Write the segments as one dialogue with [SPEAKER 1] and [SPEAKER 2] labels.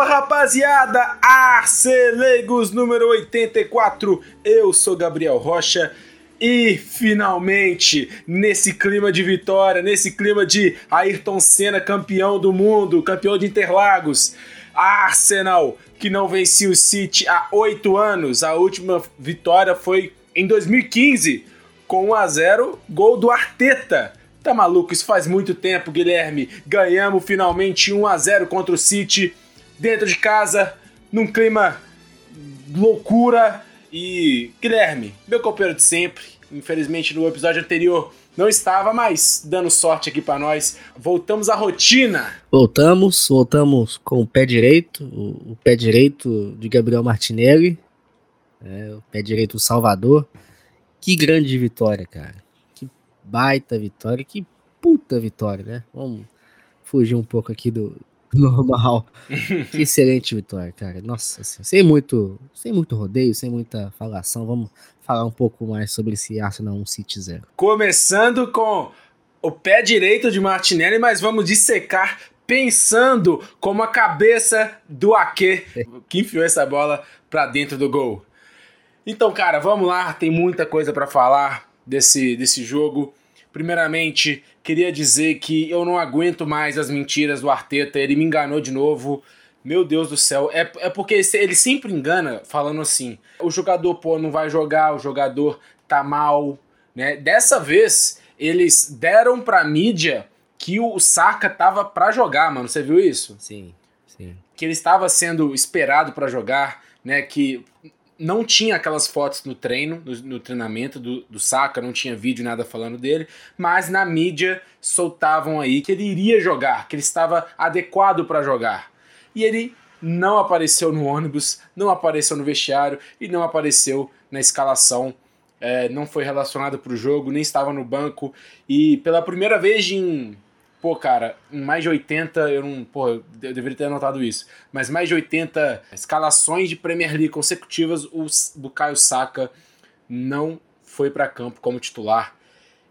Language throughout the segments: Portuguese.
[SPEAKER 1] Fala rapaziada, Arcelegos número 84, eu sou Gabriel Rocha e finalmente, nesse clima de vitória, nesse clima de Ayrton Senna campeão do mundo, campeão de Interlagos, Arsenal que não vencia o City há oito anos, a última vitória foi em 2015 com 1 a 0 gol do Arteta. Tá maluco? Isso faz muito tempo, Guilherme. Ganhamos finalmente 1 a 0 contra o City dentro de casa, num clima loucura. E Guilherme, meu companheiro de sempre, infelizmente no episódio anterior não estava, mas dando sorte aqui para nós. Voltamos à rotina.
[SPEAKER 2] Voltamos, voltamos com o pé direito, o, o pé direito de Gabriel Martinelli, é, o pé direito do Salvador. Que grande vitória, cara. Que baita vitória, que puta vitória, né? Vamos fugir um pouco aqui do, normal. que excelente vitória, cara. Nossa senhora. Sem muito, sem muito rodeio, sem muita falação, vamos falar um pouco mais sobre esse Arsenal 1 City 0.
[SPEAKER 1] Começando com o pé direito de Martinelli, mas vamos dissecar pensando como a cabeça do Ake que enfiou essa bola para dentro do gol. Então, cara, vamos lá, tem muita coisa para falar desse, desse jogo. Primeiramente, queria dizer que eu não aguento mais as mentiras do Arteta, ele me enganou de novo. Meu Deus do céu, é, é porque ele sempre engana falando assim: o jogador, pô, não vai jogar, o jogador tá mal, né? Dessa vez, eles deram pra mídia que o Saka tava pra jogar, mano. Você viu isso?
[SPEAKER 2] Sim, sim.
[SPEAKER 1] Que ele estava sendo esperado para jogar, né? Que não tinha aquelas fotos no treino, no, no, treinamento do, do Saka, não tinha vídeo, nada falando dele, mas na mídia soltavam aí que ele iria jogar, que ele estava adequado para jogar. E ele não apareceu no ônibus, não apareceu no vestiário e não apareceu na escalação. É, não foi relacionado para o jogo, nem estava no banco. E pela primeira vez em Pô, cara, mais de 80, eu não. Pô, eu deveria ter anotado isso. Mas mais de 80 escalações de Premier League consecutivas, o Bukayo Saka não foi para campo como titular.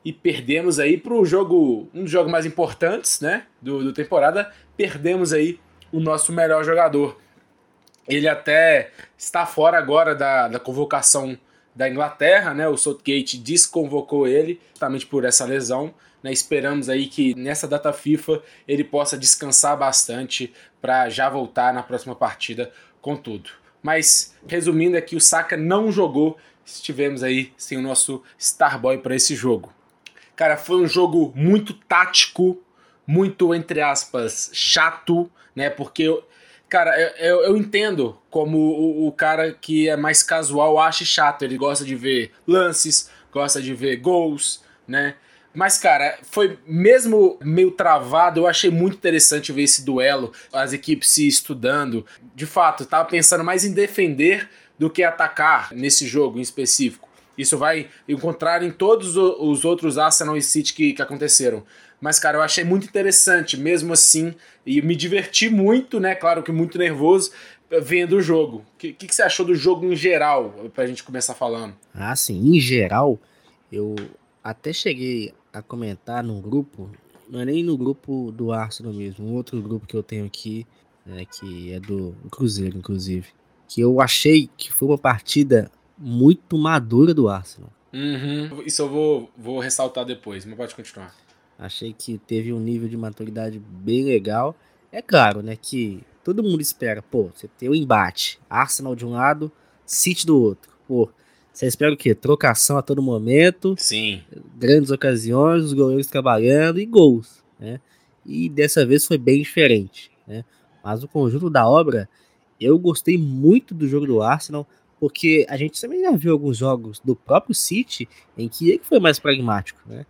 [SPEAKER 1] E perdemos aí pro jogo. Um dos jogos mais importantes, né? Do, do temporada. Perdemos aí o nosso melhor jogador. Ele até está fora agora da, da convocação da Inglaterra, né? O Southgate desconvocou ele, justamente por essa lesão. Né, esperamos aí que nessa data FIFA ele possa descansar bastante para já voltar na próxima partida com tudo. Mas resumindo aqui, o Saka não jogou, estivemos aí sem o nosso Starboy para esse jogo. Cara, foi um jogo muito tático, muito entre aspas chato, né? Porque cara, eu, eu, entendo como o, o, cara que é mais casual acha chato. Ele gosta de ver lances, gosta de ver gols, né? Mas, cara, foi mesmo meio travado, eu achei muito interessante ver esse duelo, as equipes se estudando. De fato, tava pensando mais em defender do que atacar nesse jogo em específico. Isso vai encontrar em todos os outros Arsenal e City que, que aconteceram. Mas, cara, eu achei muito interessante, mesmo assim, e me diverti muito, né? Claro que muito nervoso, vendo o jogo. O que, que, que, você achou do jogo em geral, pra gente começar falando?
[SPEAKER 2] Ah, sim, em geral, eu até cheguei a comentar num grupo, não é nem no grupo do Arsenal mesmo, um outro grupo que eu tenho aqui, né, que é do Cruzeiro, inclusive, que eu achei que foi uma partida muito madura do Arsenal.
[SPEAKER 1] Uhum. Isso eu vou, vou ressaltar depois, mas pode continuar.
[SPEAKER 2] Achei que teve um nível de maturidade bem legal. É claro, né, que todo mundo espera, pô, você tem o um embate, Arsenal de um lado, City do outro. Pô, você espera o quê? Trocação a todo momento.
[SPEAKER 1] Sim.
[SPEAKER 2] Grandes ocasiões, os goleiros trabalhando e gols, né? E dessa vez foi bem diferente, né? Mas o conjunto da obra, eu gostei muito do jogo do Arsenal, porque a gente também já viu alguns jogos do próprio City em que ele foi mais pragmático, né?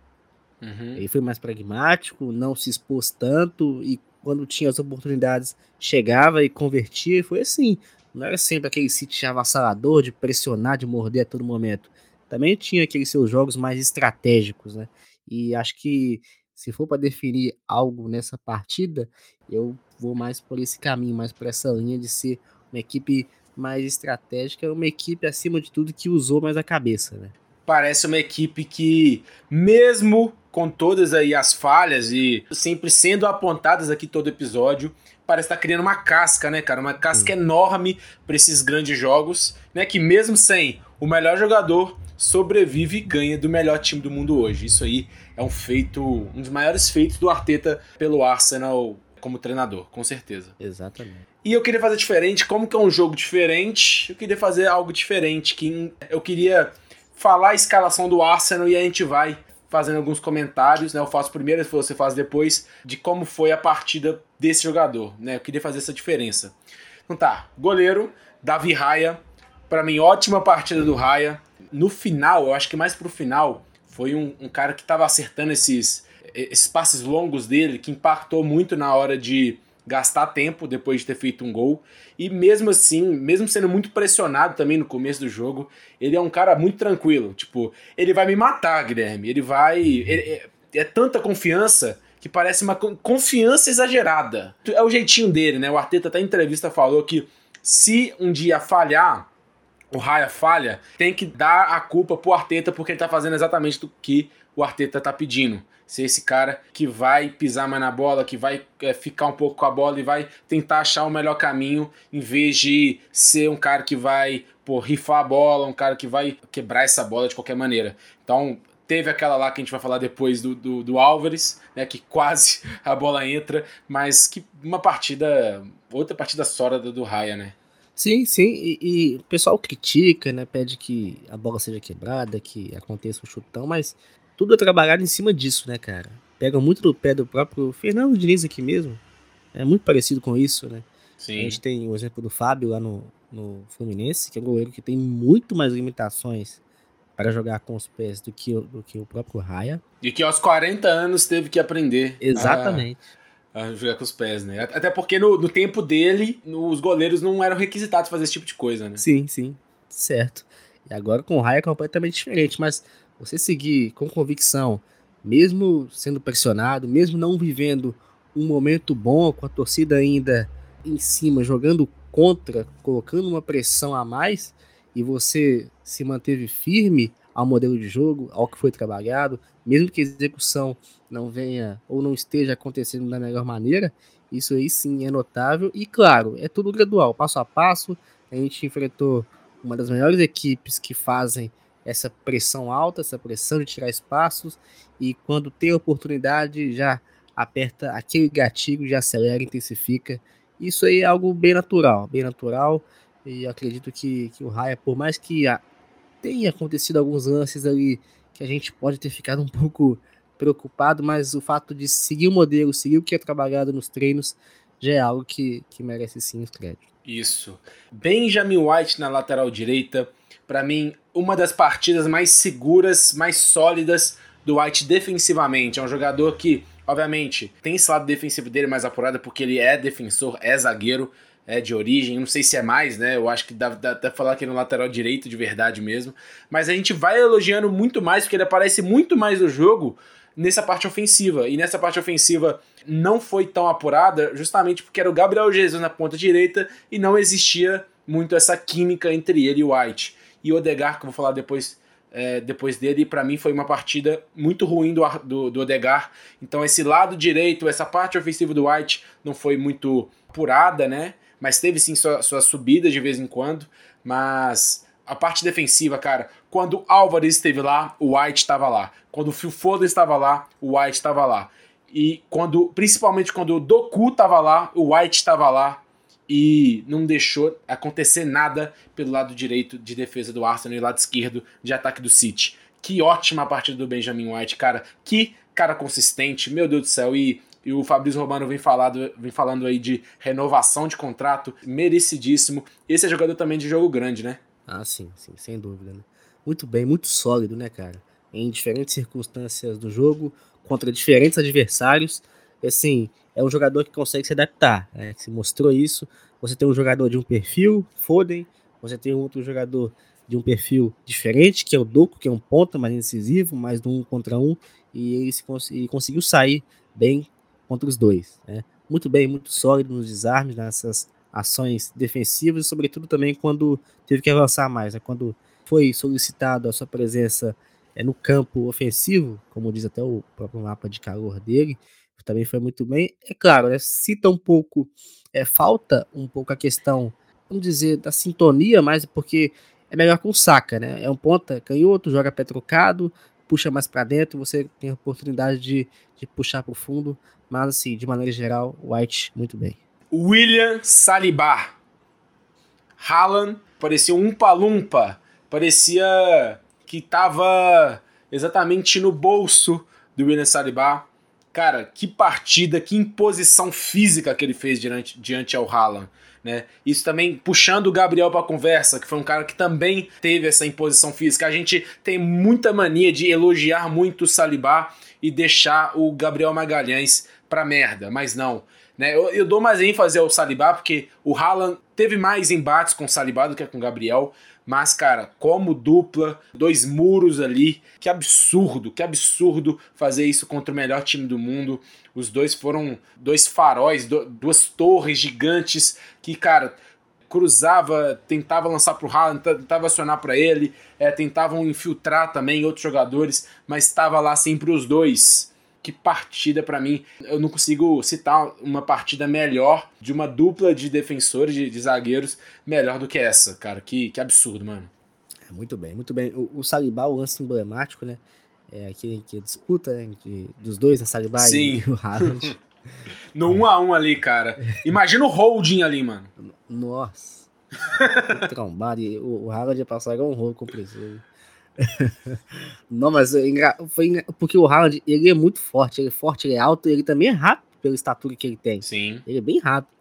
[SPEAKER 2] Uhum. Ele foi mais pragmático, não se expôs tanto e quando tinha as oportunidades chegava e convertia e foi assim. Não era sempre aquele City avassalador de pressionar, de morder a todo momento. Também tinha aqueles seus jogos mais estratégicos, né? E acho que se for para definir algo nessa partida, eu vou mais por esse caminho, mais por essa linha de ser uma equipe mais estratégica, uma equipe acima de tudo que usou mais a cabeça, né?
[SPEAKER 1] Parece uma equipe que, mesmo com todas aí as falhas e sempre sendo apontadas aqui todo episódio, parece estar tá criando uma casca, né, cara? Uma casca enorme para esses grandes jogos, né? Que mesmo sem o melhor jogador sobrevive e ganha do melhor time do mundo hoje. Isso aí é um feito, um dos maiores feitos do Arteta pelo Arsenal como treinador, com certeza.
[SPEAKER 2] Exatamente.
[SPEAKER 1] E eu queria fazer diferente, como que é um jogo diferente, eu queria fazer algo diferente, que eu queria falar a escalação do Arsenal e a gente vai fazendo alguns comentários, né? Eu faço primeiro, você faz depois, de como foi a partida desse jogador, né? Eu queria fazer essa diferença. Então tá, goleiro, Davi Raia, para mim ótima partida do Raia. No final, eu acho que mais pro final, foi um, um cara que tava acertando esses, esses passes longos dele, que impactou muito na hora de gastar tempo depois de ter feito um gol. E mesmo assim, mesmo sendo muito pressionado também no começo do jogo, ele é um cara muito tranquilo. Tipo, ele vai me matar, Guilherme. Ele vai. Ele, é, é tanta confiança que parece uma confiança exagerada. É o jeitinho dele, né? O Arteta até em entrevista falou que se um dia falhar, o Raya falha, tem que dar a culpa pro Arteta porque ele tá fazendo exatamente o que o Arteta tá pedindo ser esse cara que vai pisar mais na bola, que vai é, ficar um pouco com a bola e vai tentar achar o melhor caminho, em vez de ser um cara que vai pô, rifar a bola, um cara que vai quebrar essa bola de qualquer maneira. Então, teve aquela lá que a gente vai falar depois do, do, do Álvares, né, que quase a bola entra, mas que uma partida, outra partida sólida do Raya, né?
[SPEAKER 2] Sim, sim, e, e, o pessoal critica, né, pede que a bola seja quebrada, que aconteça um chutão, mas tudo é trabalhado em cima disso, né, cara? Pega muito do pé do próprio Fernando Diniz aqui mesmo. É muito parecido com isso, né? Sim. A gente tem o exemplo do Fábio lá no, no Fluminense, que é um goleiro que tem muito mais limitações para jogar com os pés do que, do que o próprio Raia.
[SPEAKER 1] E que aos 40 anos teve que aprender.
[SPEAKER 2] Exatamente.
[SPEAKER 1] A, a jogar com os pés, né? Até porque no, no tempo dele, os goleiros não eram requisitados fazer esse tipo de coisa, né?
[SPEAKER 2] Sim, sim. Certo. E agora com o Raia é completamente diferente, mas você seguir com convicção, mesmo sendo pressionado, mesmo não vivendo um momento bom, com a torcida ainda em cima, jogando contra, colocando uma pressão a mais, e você se manteve firme ao modelo de jogo, ao que foi trabalhado, mesmo que a execução não venha ou não esteja acontecendo da melhor maneira, isso aí sim é notável. E claro, é tudo gradual, passo a passo. A gente enfrentou uma das melhores equipes que fazem essa pressão alta, essa pressão de tirar espaços, e quando tem oportunidade já aperta aquele gatilho, já acelera, intensifica. Isso aí é algo bem natural, bem natural, e acredito que, que o Raya, por mais que tenha acontecido alguns lances ali que a gente pode ter ficado um pouco preocupado, mas o fato de seguir o modelo, seguir o que é trabalhado nos treinos, já é algo que, que merece sim os créditos.
[SPEAKER 1] Isso. Benjamin White na lateral direita, para mim, uma das partidas mais seguras, mais sólidas do White defensivamente. É um jogador que, obviamente, tem esse lado defensivo dele mais apurado porque ele é defensor, é zagueiro, é de origem. Não sei se é mais, né? Eu acho que dá, dá até falar que é no lateral direito de verdade mesmo. Mas a gente vai elogiando muito mais porque ele aparece muito mais no jogo nessa parte ofensiva. E nessa parte ofensiva não foi tão apurada, justamente porque era o Gabriel Jesus na ponta direita e não existia muito essa química entre ele e o White e o Odegar, que eu vou falar depois, é, depois dele, para mim foi uma partida muito ruim do, do, do Odegar. Então esse lado direito, essa parte ofensiva do White não foi muito apurada, né? Mas teve sim sua, sua subida de vez em quando. Mas a parte defensiva, cara, quando Álvares esteve lá, o White estava lá. Quando o Phil estava lá, o White estava lá. E quando, principalmente quando o Doku estava lá, o White estava lá e não deixou acontecer nada pelo lado direito de defesa do Arsenal e lado esquerdo de ataque do City. Que ótima partida do Benjamin White, cara. Que cara consistente, meu Deus do céu. E, e o Fabrício Romano vem, falado, vem falando aí de renovação de contrato, merecidíssimo. Esse é jogador também de jogo grande, né?
[SPEAKER 2] Ah, sim, sim, sem dúvida. Né? Muito bem, muito sólido, né, cara? Em diferentes circunstâncias do jogo, contra diferentes adversários. Assim, é um jogador que consegue se adaptar. Né? Se mostrou isso. Você tem um jogador de um perfil, Foden. Você tem outro jogador de um perfil diferente, que é o Doku, que é um ponta mais incisivo, mais de um contra um. E ele se cons e conseguiu sair bem contra os dois. Né? Muito bem, muito sólido nos desarmes, nessas ações defensivas, sobretudo também quando teve que avançar mais. Né? Quando foi solicitado a sua presença é, no campo ofensivo, como diz até o próprio mapa de calor dele, também foi muito bem. É claro, né, cita um pouco, é, falta um pouco a questão, vamos dizer, da sintonia, mas porque é melhor com o Saka, né? É um ponta canhoto, joga pé trocado, puxa mais para dentro, você tem a oportunidade de, de puxar para o fundo, mas assim, de maneira geral, White muito bem.
[SPEAKER 1] William Saliba. Haaland parecia um palumpa, parecia que tava exatamente no bolso do William Saliba. Cara, que partida, que imposição física que ele fez diante, diante ao Haaland. Né? Isso também puxando o Gabriel para a conversa, que foi um cara que também teve essa imposição física. A gente tem muita mania de elogiar muito o Salibá e deixar o Gabriel Magalhães pra merda, mas não. Né? Eu, eu dou mais ênfase ao Salibá porque o Haaland teve mais embates com o Salibá do que com o Gabriel, mas, cara, como dupla, dois muros ali, que absurdo, que absurdo fazer isso contra o melhor time do mundo. Os dois foram dois faróis, duas torres gigantes que, cara, cruzava, tentava lançar pro Haaland, tentava acionar para ele, é, tentavam infiltrar também outros jogadores, mas estava lá sempre os dois que partida para mim. Eu não consigo citar uma partida melhor de uma dupla de defensores, de, de zagueiros, melhor do que essa, cara. Que, que absurdo, mano.
[SPEAKER 2] É, muito bem, muito bem. O, o Salibá, o lance emblemático, né? É aquele que disputa né, de, dos dois, né? Salibá
[SPEAKER 1] Sim.
[SPEAKER 2] e o Haaland.
[SPEAKER 1] no 1 um a 1 um ali, cara. Imagina o holding ali, mano.
[SPEAKER 2] Nossa. trombado. O, o Haaland ia passar igual um rolo compressor. Não, mas é foi porque o Haaland, ele é muito forte, ele é forte, ele é alto, ele também é rápido pela estatura que ele tem.
[SPEAKER 1] Sim.
[SPEAKER 2] Ele é bem rápido,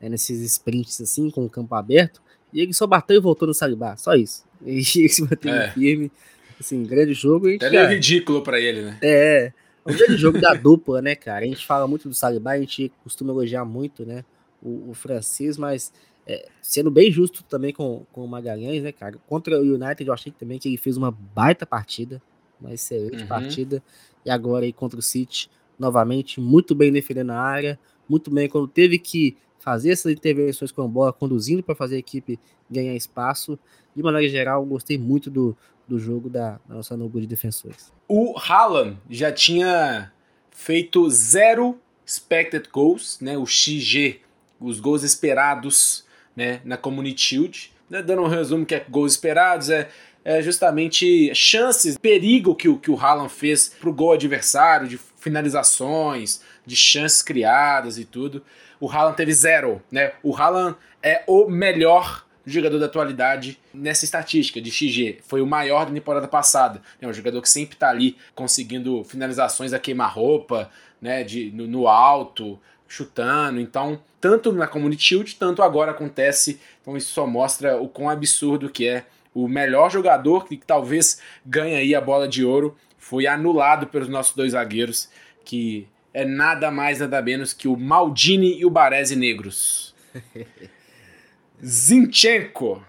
[SPEAKER 2] né, nesses sprints assim, com o campo aberto, e ele só bateu e voltou no Salibá, só isso. Ele se manteve é. firme, assim, grande jogo. A
[SPEAKER 1] gente, é meio ridículo para ele, né?
[SPEAKER 2] É, é um grande jogo da dupla, né, cara? A gente fala muito do Salibá, a gente costuma elogiar muito, né, o, o francês, mas é, sendo bem justo também com, com o Magalhães, né, cara? Contra o United, eu achei também que ele fez uma baita partida, uma excelente uhum. partida. E agora aí contra o City, novamente, muito bem defendendo a área, muito bem quando teve que fazer essas intervenções com a bola, conduzindo para fazer a equipe ganhar espaço. De maneira geral, gostei muito do, do jogo da, da nossa núcleo de defensores.
[SPEAKER 1] O Haaland já tinha feito zero expected goals, né? O XG, os gols esperados né, na Community Shield. Né, dando um resumo que é gols esperados, é, é justamente chances, perigo que o, que o Haaland fez pro gol adversário, de finalizações, de chances criadas e tudo. O Haaland teve zero, né? O Haaland é o melhor jogador da atualidade nessa estatística de XG. Foi o maior da temporada passada. É um jogador que sempre está ali conseguindo finalizações a queimar-roupa, né? De, no, no alto, chutando. Então, tanto na Community Shield, tanto agora acontece. Então, isso só mostra o quão absurdo que é. O melhor jogador que talvez ganhe aí a bola de ouro foi anulado pelos nossos dois zagueiros, que é nada mais, nada menos que o Maldini e o Baresi Negros. Zinchenko.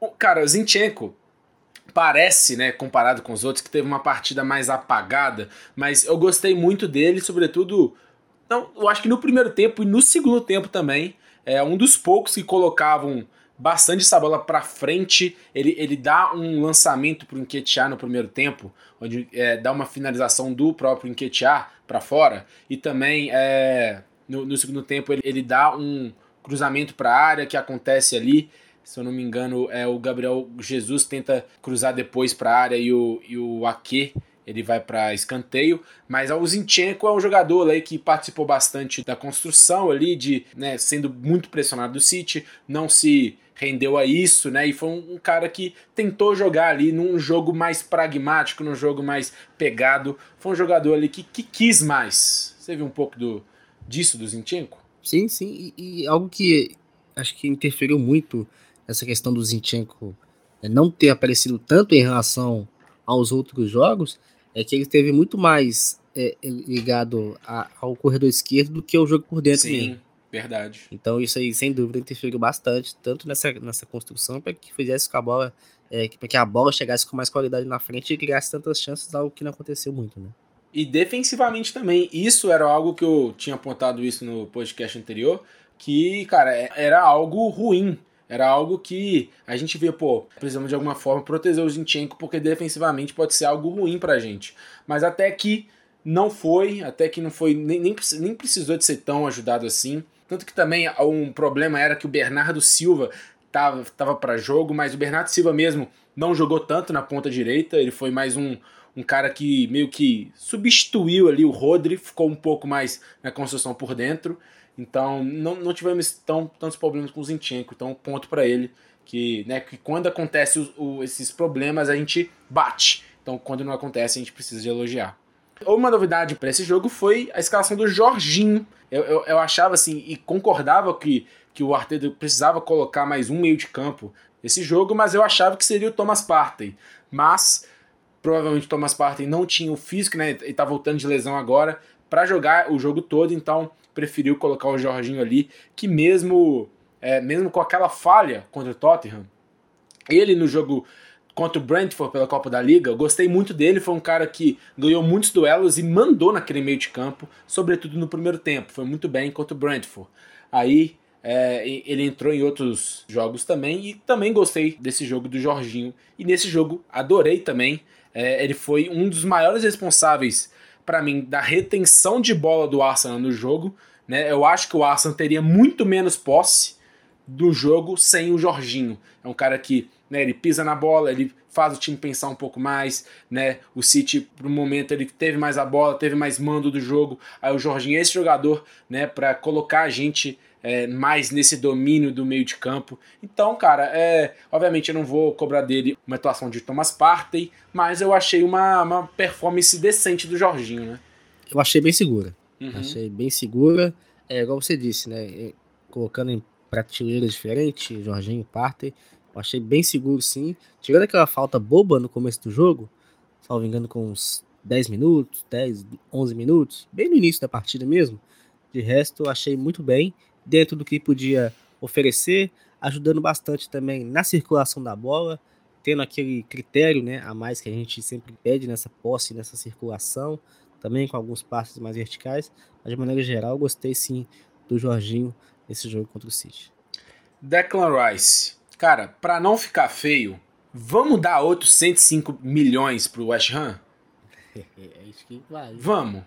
[SPEAKER 1] O, cara, o Zinchenko parece, né, comparado com os outros, que teve uma partida mais apagada, mas eu gostei muito dele, sobretudo então, eu acho que no primeiro tempo e no segundo tempo também, é um dos poucos que colocavam bastante essa bola para frente. Ele, ele dá um lançamento para o Enquetear no primeiro tempo, onde é, dá uma finalização do próprio Enquetear para fora. E também é, no, no, segundo tempo ele, ele dá um cruzamento para a área que acontece ali. Se eu não me engano, é o Gabriel Jesus tenta cruzar depois para a área e o, e o Ake ele vai para escanteio, mas o Zinchenko é um jogador aí que participou bastante da construção ali, de né, sendo muito pressionado do City, não se rendeu a isso, né? E foi um, cara que tentou jogar ali num jogo mais pragmático, num jogo mais pegado. Foi um jogador ali que, que quis mais. Você viu um pouco do, disso do Zinchenko?
[SPEAKER 2] Sim, sim. E, e algo que acho que interferiu muito nessa questão do Zinchenko né, não ter aparecido tanto em relação aos outros jogos é que ele teve muito mais é, ligado a, ao corredor esquerdo do que ao jogo por dentro
[SPEAKER 1] Sim, mesmo. verdade.
[SPEAKER 2] Então isso aí, sem dúvida, interferiu bastante, tanto nessa, nessa construção, para que fizesse com a bola, é, para que a bola chegasse com mais qualidade na frente e criasse tantas chances, algo que não aconteceu muito, né?
[SPEAKER 1] E defensivamente também, isso era algo que eu tinha apontado isso no podcast anterior, que, cara, é, era algo ruim era algo que a gente via, pô, precisamos de alguma forma proteger o Zinchenko, porque defensivamente pode ser algo ruim pra gente. Mas até que não foi, até que não foi, nem, nem, nem precisou de ser tão ajudado assim. Tanto que também um problema era que o Bernardo Silva tava, tava para jogo, mas o Bernardo Silva mesmo não jogou tanto na ponta direita, ele foi mais um, um cara que meio que substituiu ali o Rodri, ficou um pouco mais na construção por dentro. Então não, não tivemos tão, tantos problemas com o Zinchenko, então ponto para ele que, né, que quando acontece esses problemas a gente bate. Então quando não acontece a gente precisa de elogiar. Uma novidade para esse jogo foi a escalação do Jorginho. Eu, eu, eu, achava assim e concordava que, que o Arteta precisava colocar mais um meio de campo nesse jogo, mas eu achava que seria o Thomas Partey. Mas provavelmente o Thomas Partey não tinha o físico, né? E tá voltando de lesão agora para jogar o jogo todo, então preferiu colocar o Jorginho ali, que mesmo é, mesmo com aquela falha contra o Tottenham, ele no jogo contra o Brentford pela Copa da Liga, eu gostei muito dele, foi um cara que ganhou muitos duelos e mandou naquele meio de campo, sobretudo no primeiro tempo, foi muito bem contra o Brentford. Aí é, ele entrou em outros jogos também e também gostei desse jogo do Jorginho. E nesse jogo adorei também. É, ele foi um dos maiores responsáveis para mim da retenção de bola do Arsenal no jogo. Né? Eu acho que o Arsenal teria muito menos posse do jogo sem o Jorginho. É um cara que né, ele pisa na bola, ele faz o time pensar um pouco mais, né? O City, um momento, ele teve mais a bola, teve mais mando do jogo. Aí o Jorginho é esse jogador, né, para colocar a gente é, mais nesse domínio do meio de campo. Então, cara, é, obviamente eu não vou cobrar dele uma atuação de Thomas Partey, mas eu achei uma, uma performance decente do Jorginho, né?
[SPEAKER 2] Eu achei bem segura. Uhum. Achei bem segura. É igual você disse, né? Colocando em prateleiras diferentes, Jorginho, Partey. Eu achei bem seguro, sim. Tirando aquela falta boba no começo do jogo, salvo engano, com uns 10 minutos, 10, 11 minutos, bem no início da partida mesmo. De resto, eu achei muito bem, dentro do que podia oferecer, ajudando bastante também na circulação da bola, tendo aquele critério né, a mais que a gente sempre pede nessa posse, nessa circulação, também com alguns passos mais verticais. Mas de maneira geral, gostei sim do Jorginho nesse jogo contra o City.
[SPEAKER 1] Declan Rice, Cara, para não ficar feio, vamos dar outros 105 milhões pro West Ham?
[SPEAKER 2] É isso que vai.
[SPEAKER 1] Vamos.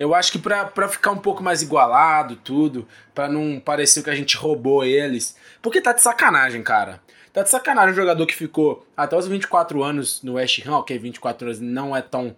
[SPEAKER 1] Eu acho que pra, ficar um pouco mais igualado, tudo, para não parecer que a gente roubou eles. Porque tá de sacanagem, cara. Tá de sacanagem um jogador que ficou até os 24 anos no West Ham, ok, 24 anos não é tão,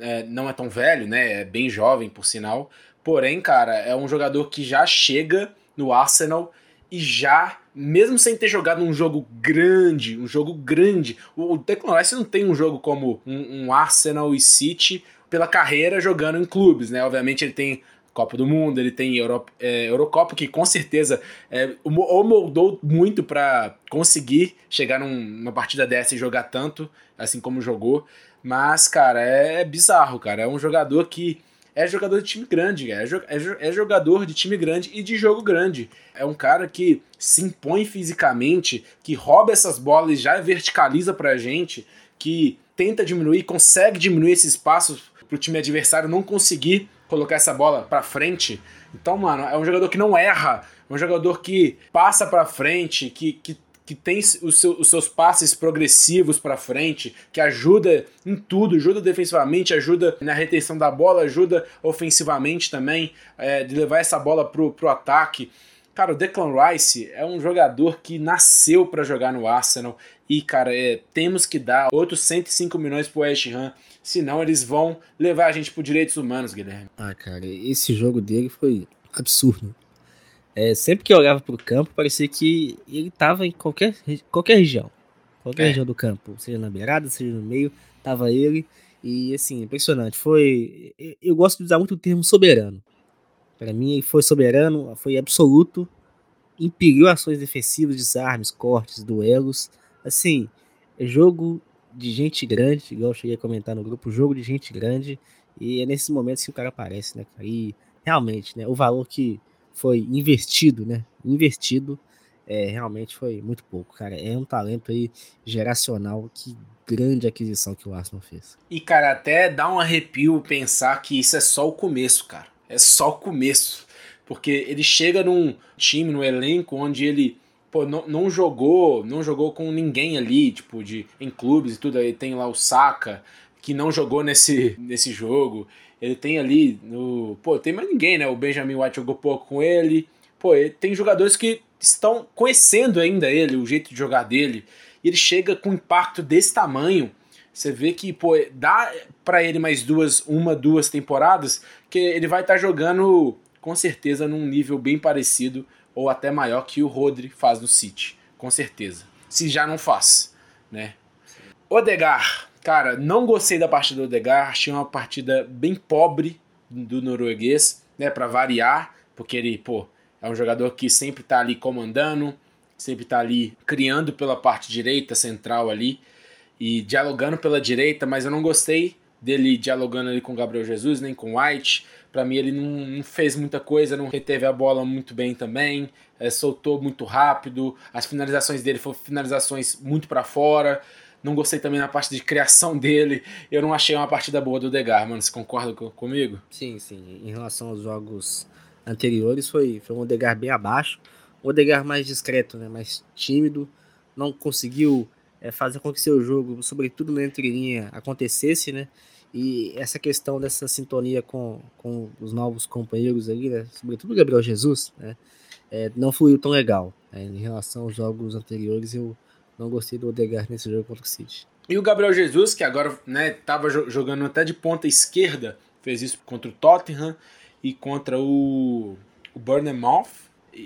[SPEAKER 1] é, não é tão velho, né? É bem jovem, por sinal. Porém, cara, é um jogador que já chega no Arsenal e já, mesmo sem ter jogado um jogo grande, um jogo grande, o Declan Rice não tem um jogo como um, um Arsenal e City pela carreira jogando em clubes, né? Obviamente ele tem Copa do Mundo, ele tem Euro, é, Eurocopa, que com certeza é, o moldou muito para conseguir chegar num, numa partida dessa e jogar tanto, assim como jogou. Mas, cara, é, é bizarro, cara. É um jogador que é jogador de time grande, é, é, é jogador de time grande e de jogo grande. É um cara que se impõe fisicamente, que rouba essas bolas e já verticaliza pra gente, que tenta diminuir, consegue diminuir esses espaços pro time adversário não conseguir colocar essa bola pra frente. Então, mano, é um jogador que não erra, é um jogador que passa pra frente, que, que que tem os, seu, os seus passes progressivos para frente, que ajuda em tudo, ajuda defensivamente, ajuda na retenção da bola, ajuda ofensivamente também, é, de levar essa bola pro, pro ataque. Cara, o Declan Rice é um jogador que nasceu para jogar no Arsenal e, cara, é, temos que dar outros 105 milhões pro West Ham, senão eles vão levar a gente por direitos humanos, Guilherme.
[SPEAKER 2] Ah, cara, esse jogo dele foi absurdo. É, sempre que eu olhava para o campo, parecia que ele estava em qualquer, qualquer região. Qualquer é. região do campo, seja na beirada, seja no meio, tava ele. E assim, impressionante. Foi. Eu gosto de usar muito o termo soberano. Para mim, ele foi soberano, foi absoluto. Impediu ações defensivas, desarmes, cortes, duelos. Assim, é jogo de gente grande, igual eu cheguei a comentar no grupo, jogo de gente grande. E é nesses momentos que o cara aparece, né? E realmente, né? O valor que foi investido, né? Investido, é, realmente foi muito pouco, cara. É um talento aí geracional. Que grande aquisição que o Arsenal fez.
[SPEAKER 1] E, cara, até dá um arrepio pensar que isso é só o começo, cara. É só o começo. Porque ele chega num time, num elenco onde ele pô, não, não jogou, não jogou com ninguém ali, tipo, de em clubes e tudo. Aí tem lá o Saka, que não jogou nesse, nesse jogo. Ele tem ali no. Pô, tem mais ninguém, né? O Benjamin White jogou pouco com ele. Pô, ele tem jogadores que estão conhecendo ainda ele, o jeito de jogar dele. E ele chega com um impacto desse tamanho. Você vê que, pô, dá para ele mais duas, uma, duas temporadas, que ele vai estar tá jogando com certeza num nível bem parecido ou até maior que o Rodri faz no City, com certeza. Se já não faz, né? Odegar, cara, não gostei da partida do Odegar, achei uma partida bem pobre do norueguês, né, para variar, porque ele, pô, é um jogador que sempre tá ali comandando, sempre tá ali criando pela parte direita, central ali, e dialogando pela direita, mas eu não gostei dele dialogando ali com Gabriel Jesus, nem com White. Para mim ele não, não, fez muita coisa, não reteve a bola muito bem também, é, soltou muito rápido. As finalizações dele foram finalizações muito para fora. Não gostei também na parte de criação dele. Eu não achei uma partida boa do Degar, mano. Você concorda comigo?
[SPEAKER 2] Sim, sim. Em relação aos jogos anteriores, foi, foi um Odegar bem abaixo. O Odegar mais discreto, né? mais tímido. Não conseguiu é, fazer com que seu jogo, sobretudo na entrelinha, acontecesse, né? E essa questão dessa sintonia com, com os novos companheiros ali, né? sobretudo o Gabriel Jesus, né? É, não fluiu tão legal. Né? Em relação aos jogos anteriores, eu não gostei do Odegaard nesse jogo contra o City.
[SPEAKER 1] E o Gabriel Jesus, que agora estava né, jogando até de ponta esquerda, fez isso contra o Tottenham e contra o, o Bournemouth,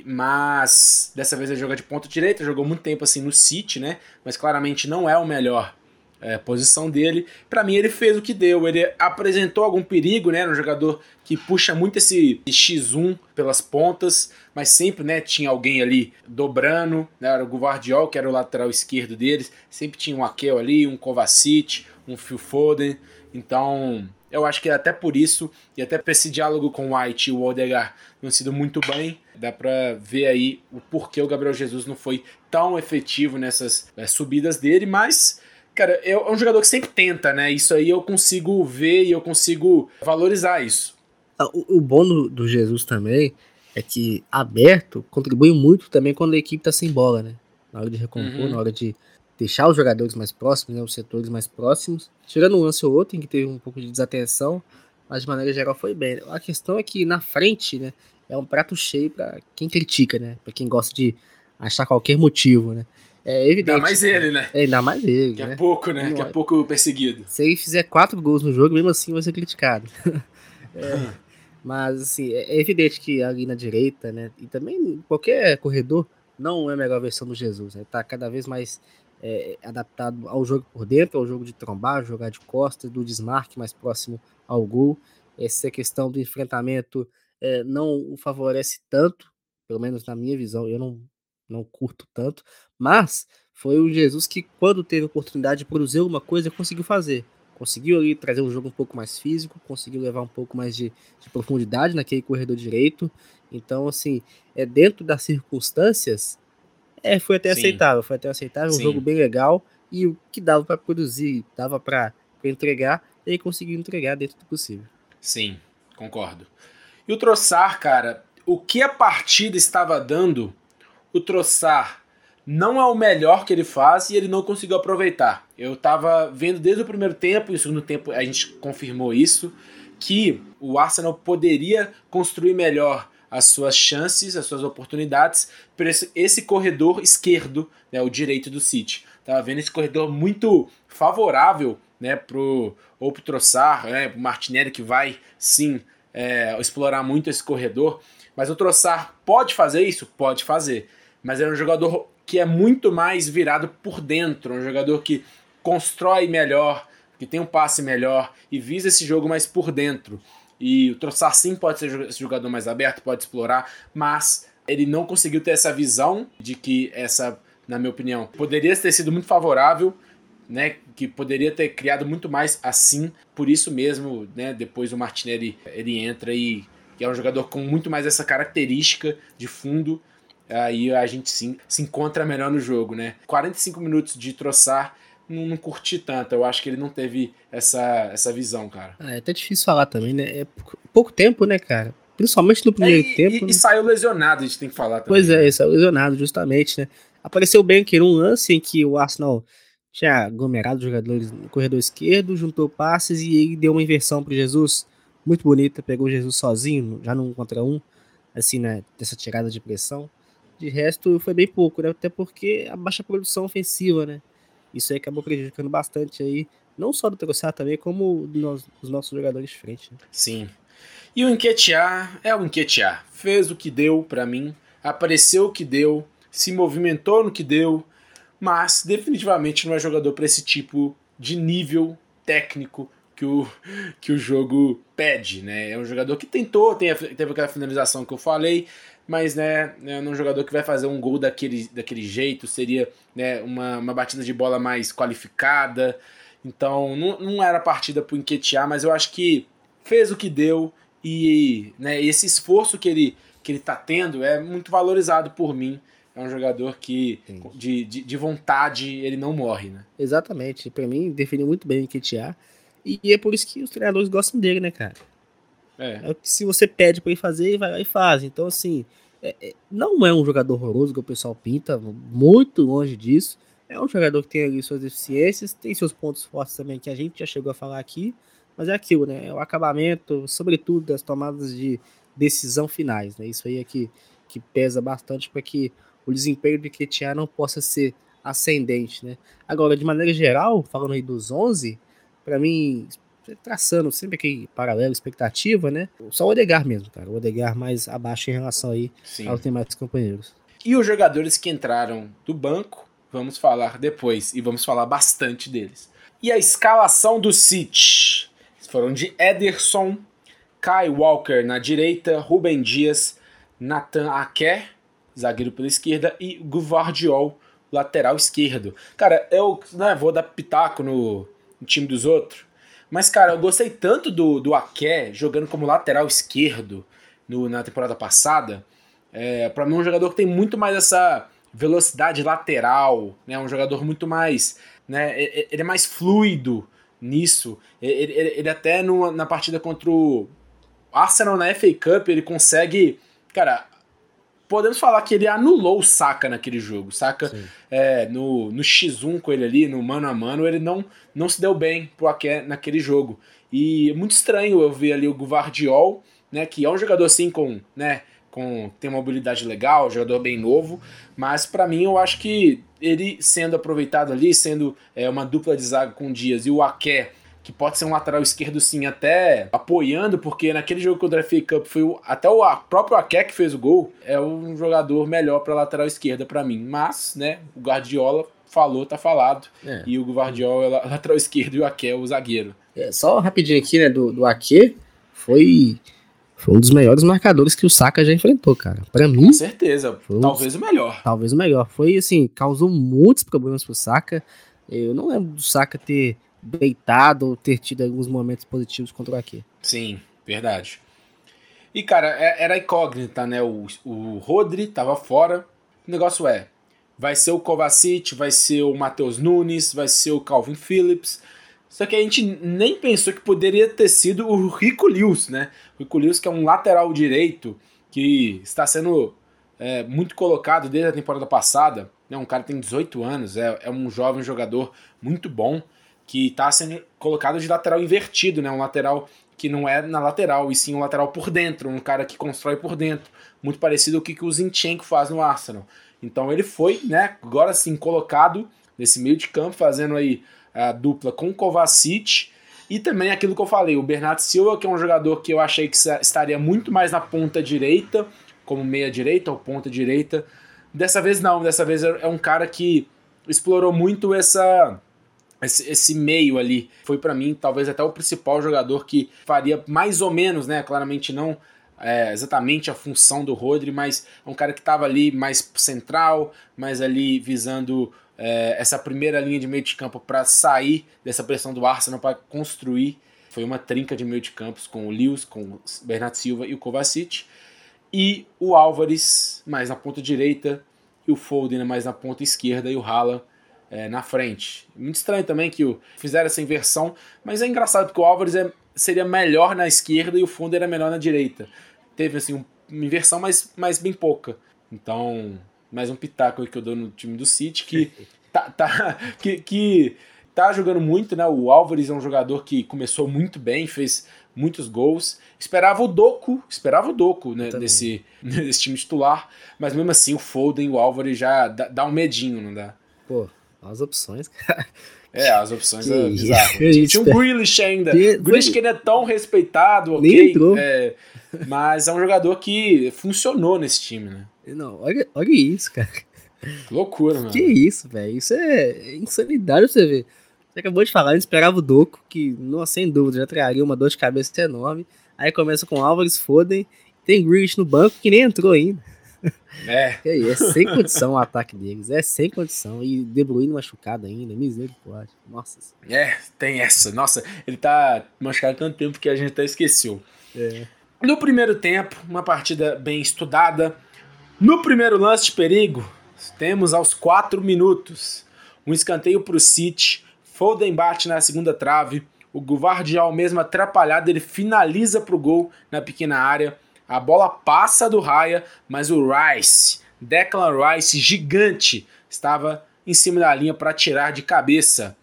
[SPEAKER 1] mas dessa vez ele joga de ponta direita, jogou muito tempo assim no City, né? Mas claramente não é o melhor é, posição dele. Para mim, ele fez o que deu. Ele apresentou algum perigo, né? Um jogador que puxa muito esse X1 pelas pontas, mas sempre, né? Tinha alguém ali dobrando, né? Era o Guardiol, que era o lateral esquerdo deles. Sempre tinha um Akel ali, um Kovacic, um Phil Foden. Então, eu acho que até por isso, e até por esse diálogo com o White e o Odegaard não sido muito bem, dá pra ver aí o porquê o Gabriel Jesus não foi tão efetivo nessas é, subidas dele, mas Cara, é um jogador que sempre tenta, né? Isso aí eu consigo ver e eu consigo valorizar isso.
[SPEAKER 2] Ah, o, o bom do, do, Jesus também é que aberto contribui muito também quando a equipe tá sem bola, né? Na hora de recompor, uhum. na hora de deixar os jogadores mais próximos, né? Os setores mais próximos. Tirando um lance ou outro em que teve um pouco de desatenção, mas de maneira geral foi bem. A questão é que na frente, né? É um prato cheio para quem critica, né? Para quem gosta de achar qualquer motivo, né?
[SPEAKER 1] É evidente. Ainda mais ele, né?
[SPEAKER 2] É, ainda mais ele.
[SPEAKER 1] Que é né? pouco, né? que é pouco perseguido.
[SPEAKER 2] Se ele fizer quatro gols no jogo, mesmo assim vai ser criticado. é, mas, assim, é, é evidente que ali na direita, né? E também qualquer corredor não é a melhor versão do Jesus. Né? Tá cada vez mais é, adaptado ao jogo por dentro, ao jogo de trombar, jogar de costas, do desmarque mais próximo ao gol. Essa questão do enfrentamento é, não o favorece tanto, pelo menos na minha visão. Eu não não curto tanto, mas foi o Jesus que, quando teve oportunidade de produzir alguma coisa, conseguiu fazer. Conseguiu ali trazer um jogo um pouco mais físico, conseguiu levar um pouco mais de, de profundidade naquele corredor direito. Então, assim, é dentro das circunstâncias, é, foi até Sim. aceitável. Foi até aceitável, Sim. um jogo bem legal. E o que dava para produzir, dava para entregar, ele conseguiu entregar dentro do possível.
[SPEAKER 1] Sim, concordo. E o Troçar, cara, o que a partida estava dando o Troçar não é o melhor que ele faz e ele não conseguiu aproveitar. Eu tava vendo desde o primeiro tempo, e no segundo tempo a gente confirmou isso, que o Arsenal poderia construir melhor as suas chances, as suas oportunidades por esse, esse corredor esquerdo, né, o direito do City. Tava vendo esse corredor muito favorável, né, pro ou pro Troçar, né, pro Martinelli que vai sim é, explorar muito esse corredor. Mas o Troçar pode fazer isso? Pode fazer mas é um jogador que é muito mais virado por dentro, um jogador que constrói melhor, que tem um passe melhor e visa esse jogo mais por dentro. E o Trossard sim pode ser esse jogador mais aberto, pode explorar, mas ele não conseguiu ter essa visão de que essa, na minha opinião, poderia ter sido muito favorável, né, que poderia ter criado muito mais assim. Por isso mesmo, né, depois o Martinelli ele entra e é um jogador com muito mais essa característica de fundo aí a gente sim se encontra melhor no jogo, né? 45 minutos de troçar, não, não curti tanto. Eu acho que ele não teve essa, essa visão, cara.
[SPEAKER 2] Ah, é até difícil falar também, né? É pouco tempo, né, cara? Principalmente no primeiro é, e, tempo.
[SPEAKER 1] E,
[SPEAKER 2] né?
[SPEAKER 1] e, saiu lesionado, a gente tem que falar também.
[SPEAKER 2] Pois é, né? saiu lesionado, justamente, né? Apareceu bem aqui num lance em que o Arsenal tinha aglomerado jogadores no corredor esquerdo, juntou passes e ele deu uma inversão para Jesus muito bonita, pegou Jesus sozinho, já num contra um, assim, né, dessa tirada de pressão. De resto, foi bem pouco, né? Até porque a baixa produção ofensiva, né? Isso aí acabou prejudicando bastante aí, não só do Troçar também, como dos, nossos jogadores de frente. Né?
[SPEAKER 1] Sim. E o Enquetear é o Enquetear. Fez o que deu para mim, apareceu o que deu, se movimentou no que deu, mas definitivamente não é jogador para esse tipo de nível técnico que o, que o jogo pede, né? É um jogador que tentou, teve aquela finalização que eu falei, mas né, é um jogador que vai fazer um gol daquele, daquele jeito, seria né, uma, uma batida de bola mais qualificada. Então não, não era partida para enquetear, mas eu acho que fez o que deu e né, esse esforço que ele, que ele tá tendo é muito valorizado por mim é um jogador que de, de, de, vontade ele não morre, né?
[SPEAKER 2] Exatamente. Para mim, definiu muito bem o Nketiah. E é por isso que os treinadores gostam dele, né, cara? É. é que se você pede para ele fazer, ele vai lá e faz. Então, assim, é, é, não é um jogador horroroso que o pessoal pinta, muito longe disso. É um jogador que tem ali suas deficiências, tem seus pontos fortes também, que a gente já chegou a falar aqui. Mas é aquilo, né? É o acabamento, sobretudo das tomadas de decisão finais, né? Isso aí é que, que pesa bastante para que o desempenho do Ketia não possa ser ascendente, né? Agora, de maneira geral, falando aí dos 11, para mim, traçando sempre aquele paralelo, expectativa, né? Só o Odegar mesmo, cara. O Odegar mais abaixo em relação aí Sim. aos demais companheiros.
[SPEAKER 1] E os jogadores que entraram do banco, vamos falar depois, e vamos falar bastante deles. E a escalação do City foram de Ederson, Kai Walker na direita, Rubem Dias, Nathan Aker, zagueiro pela esquerda, e Guvardiol, lateral esquerdo. Cara, eu né, vou dar pitaco no, no, time dos outros, mas, cara, eu gostei tanto do, do Aké jogando como lateral esquerdo no, na temporada passada. É, para mim, é um jogador que tem muito mais essa velocidade lateral, né? Um jogador muito mais. Né, ele é mais fluido nisso. Ele, ele, ele até na partida contra o Arsenal na FA Cup, ele consegue. Cara, podemos falar que ele anulou o Saka naquele jogo. Saka é, no, no X1 com ele ali, no mano a mano, ele não, não se deu bem pro Aké naquele jogo. E é muito estranho eu ver ali o Guvardiol, né, que é um jogador assim com, né, com tem uma mobilidade legal, jogador bem novo, mas para mim eu acho que ele sendo aproveitado ali, sendo é, uma dupla de zaga com o Dias e o Aké que pode ser um lateral esquerdo sim, até apoiando, porque naquele jogo contra a FA Cup foi o, até o próprio Aké que fez o gol, é um jogador melhor para lateral esquerda para mim. Mas, né, o Guardiola falou, tá falado. É. E o Guardiola é lateral esquerdo e o Aké é o zagueiro.
[SPEAKER 2] É, só rapidinho aqui, né, do, do Aké, foi foi um dos melhores marcadores que o Saka já enfrentou, cara. Para mim.
[SPEAKER 1] Com certeza. Talvez o melhor.
[SPEAKER 2] Talvez o melhor. Foi assim, causou muitos problemas pro Saka. Eu não lembro do Saka ter deitado ter tido alguns momentos positivos contra o Ake.
[SPEAKER 1] Sim, verdade. E, cara, é, era incógnita, né? O, o Rodri tava fora. O negócio é, vai ser o Kovacic, vai ser o Matheus Nunes, vai ser o Calvin Phillips. Só que a gente nem pensou que poderia ter sido o Rico Lewis, né? O Rico Lewis, que é um lateral direito que está sendo é, muito colocado desde a temporada passada. Né? Um cara tem 18 anos, é, é um jovem jogador muito bom que está sendo colocado de lateral invertido, né? Um lateral que não é na lateral, e sim um lateral por dentro, um cara que constrói por dentro, muito parecido com o que o Zinchenko faz no Arsenal. Então ele foi, né, agora sim colocado nesse meio de campo, fazendo aí a dupla com o Kovacic, e também aquilo que eu falei, o Bernardo Silva, que é um jogador que eu achei que estaria muito mais na ponta direita, como meia direita ou ponta direita. Dessa vez não, dessa vez é um cara que explorou muito essa esse, esse meio ali foi para mim talvez até o principal jogador que faria mais ou menos, né? Claramente não é, exatamente a função do Rodri, mas é um cara que estava ali mais central, mais ali visando é, essa primeira linha de meio de campo para sair dessa pressão do Arsenal para construir. Foi uma trinca de meio de campos com o Lewis, com o Bernardo Silva e o Kovacic. E o Álvares mais na ponta direita, e o Foden mais na ponta esquerda, e o Haaland é, na frente. Muito estranho também que o, fizeram essa inversão, mas é engraçado porque o Álvares é, seria melhor na esquerda e o fundo era melhor na direita. Teve assim um, uma inversão, mas, mas bem pouca. Então, mais um pitaco que eu dou no time do City, que tá, tá, que, que tá jogando muito, né? O Álvares é um jogador que começou muito bem, fez muitos gols. Esperava o Doku, esperava o Doku né, desse, desse time titular, mas mesmo assim o Foden e o Álvares já dá, dá um medinho, não dá?
[SPEAKER 2] Pô, as opções, cara.
[SPEAKER 1] É, as opções que é bizarras. Tinha o Grealish ainda. Que... Grealish que ele é tão respeitado, ok? É, mas é um jogador que funcionou nesse time, né?
[SPEAKER 2] Não, olha, olha isso, cara.
[SPEAKER 1] Que loucura, mano.
[SPEAKER 2] Que isso, velho. Isso é insanidade você ver. Você acabou de falar, a gente esperava o Doco, que, não, sem dúvida, já traria uma dor de cabeça enorme. Aí começa com Álvares, Foden, tem Grealish no banco que nem entrou ainda.
[SPEAKER 1] É.
[SPEAKER 2] é sem condição o ataque deles. É sem condição. E De Bruyne machucado ainda. Misericórdia. Nossa.
[SPEAKER 1] É, tem essa. Nossa, ele tá machucado tanto tempo que a gente até esqueceu.
[SPEAKER 2] É.
[SPEAKER 1] No primeiro tempo, uma partida bem estudada. No primeiro lance de perigo, temos aos 4 minutos um escanteio para o City. Foden bate na segunda trave. O Guvardial, mesmo atrapalhado, ele finaliza para o gol na pequena área. A bola passa do Raya, mas o Rice, Declan Rice, gigante, estava em cima da linha para tirar de cabeça.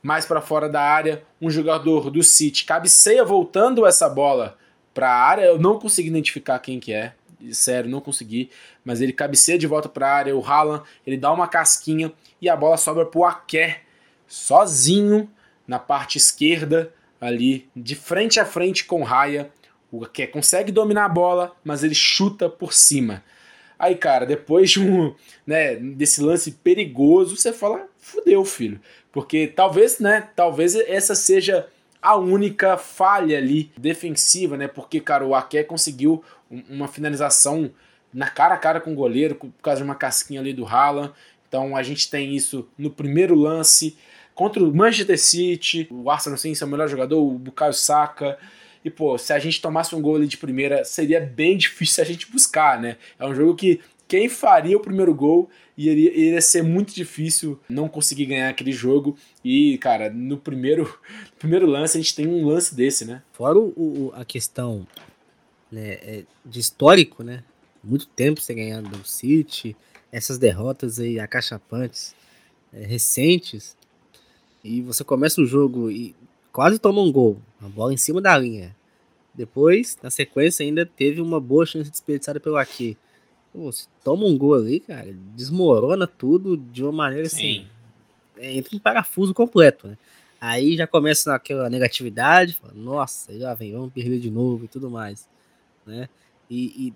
[SPEAKER 1] Mais para fora da área, um jogador do City cabeceia voltando essa bola para a área. Eu não consegui identificar quem que é, sério, não consegui. Mas ele cabeceia de volta para a área. O Haaland ele dá uma casquinha e a bola sobra para o Aké sozinho na parte esquerda ali, de frente a frente com o Raya. O que consegue dominar a bola, mas ele chuta por cima. Aí, cara, depois de um, né, desse lance perigoso, você fala, fudeu, filho. Porque talvez, né, talvez essa seja a única falha ali defensiva, né? Porque, cara, o Aké conseguiu uma finalização na cara a cara com o goleiro, por causa de uma casquinha ali do Haaland. Então a gente tem isso no primeiro lance contra o Manchester City, o Arsenal sem ser o melhor jogador, o Bukayo Saka. E, pô, se a gente tomasse um gol ali de primeira, seria bem difícil a gente buscar, né? É um jogo que quem faria o primeiro gol iria, iria ser muito difícil não conseguir ganhar aquele jogo. E, cara, no primeiro, no primeiro lance a gente tem um lance desse, né?
[SPEAKER 2] Fora o, o a questão né, é, de histórico, né? Muito tempo sem ganhar do City, essas derrotas aí acachapantes é, recentes. E você começa o jogo e quase toma um gol, a bola em cima da linha. Depois, na sequência, ainda teve uma boa chance desperdiçada pelo aqui. Pô, você toma um gol ali, cara, desmorona tudo de uma maneira assim. É, entra em parafuso completo, né? Aí já começa naquela negatividade, fala, nossa, já vem, vamos perder de novo e tudo mais, né? E, e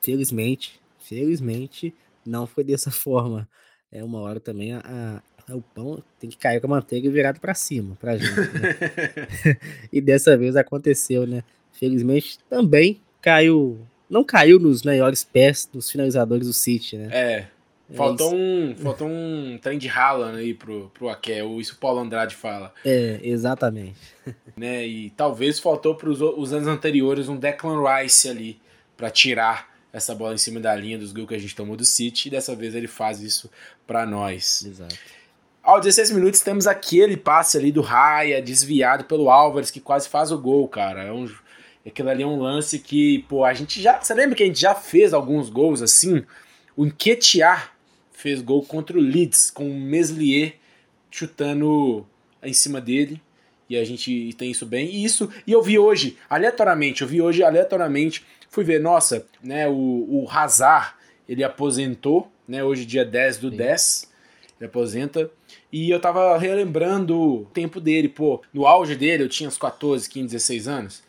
[SPEAKER 2] felizmente, felizmente, não foi dessa forma. É uma hora também a, o pão tem que cair com a manteiga virado para cima pra gente. Né? e dessa vez aconteceu, né? Felizmente também caiu. Não caiu nos melhores pés dos finalizadores do City, né?
[SPEAKER 1] É. é faltou, é um, faltou um trem de Haaland aí pro, pro Aké, isso o Paulo Andrade fala.
[SPEAKER 2] É, exatamente.
[SPEAKER 1] né, e talvez faltou para os anos anteriores um Declan Rice ali para tirar essa bola em cima da linha dos gols que a gente tomou do City e dessa vez ele faz isso para nós.
[SPEAKER 2] Exato.
[SPEAKER 1] Aos 16 minutos temos aquele passe ali do Raia, desviado pelo Álvares, que quase faz o gol, cara. É um, aquilo ali é um lance que, pô, a gente já. Você lembra que a gente já fez alguns gols assim? O Enquetear fez gol contra o Leeds, com o Meslier chutando em cima dele. E a gente tem isso bem. E isso, e eu vi hoje, aleatoriamente, eu vi hoje aleatoriamente, fui ver, nossa, né, o, o Hazard, ele aposentou, né, hoje dia 10 do Sim. 10, ele aposenta. E eu tava relembrando o tempo dele, pô, no auge dele eu tinha uns 14, 15, 16 anos.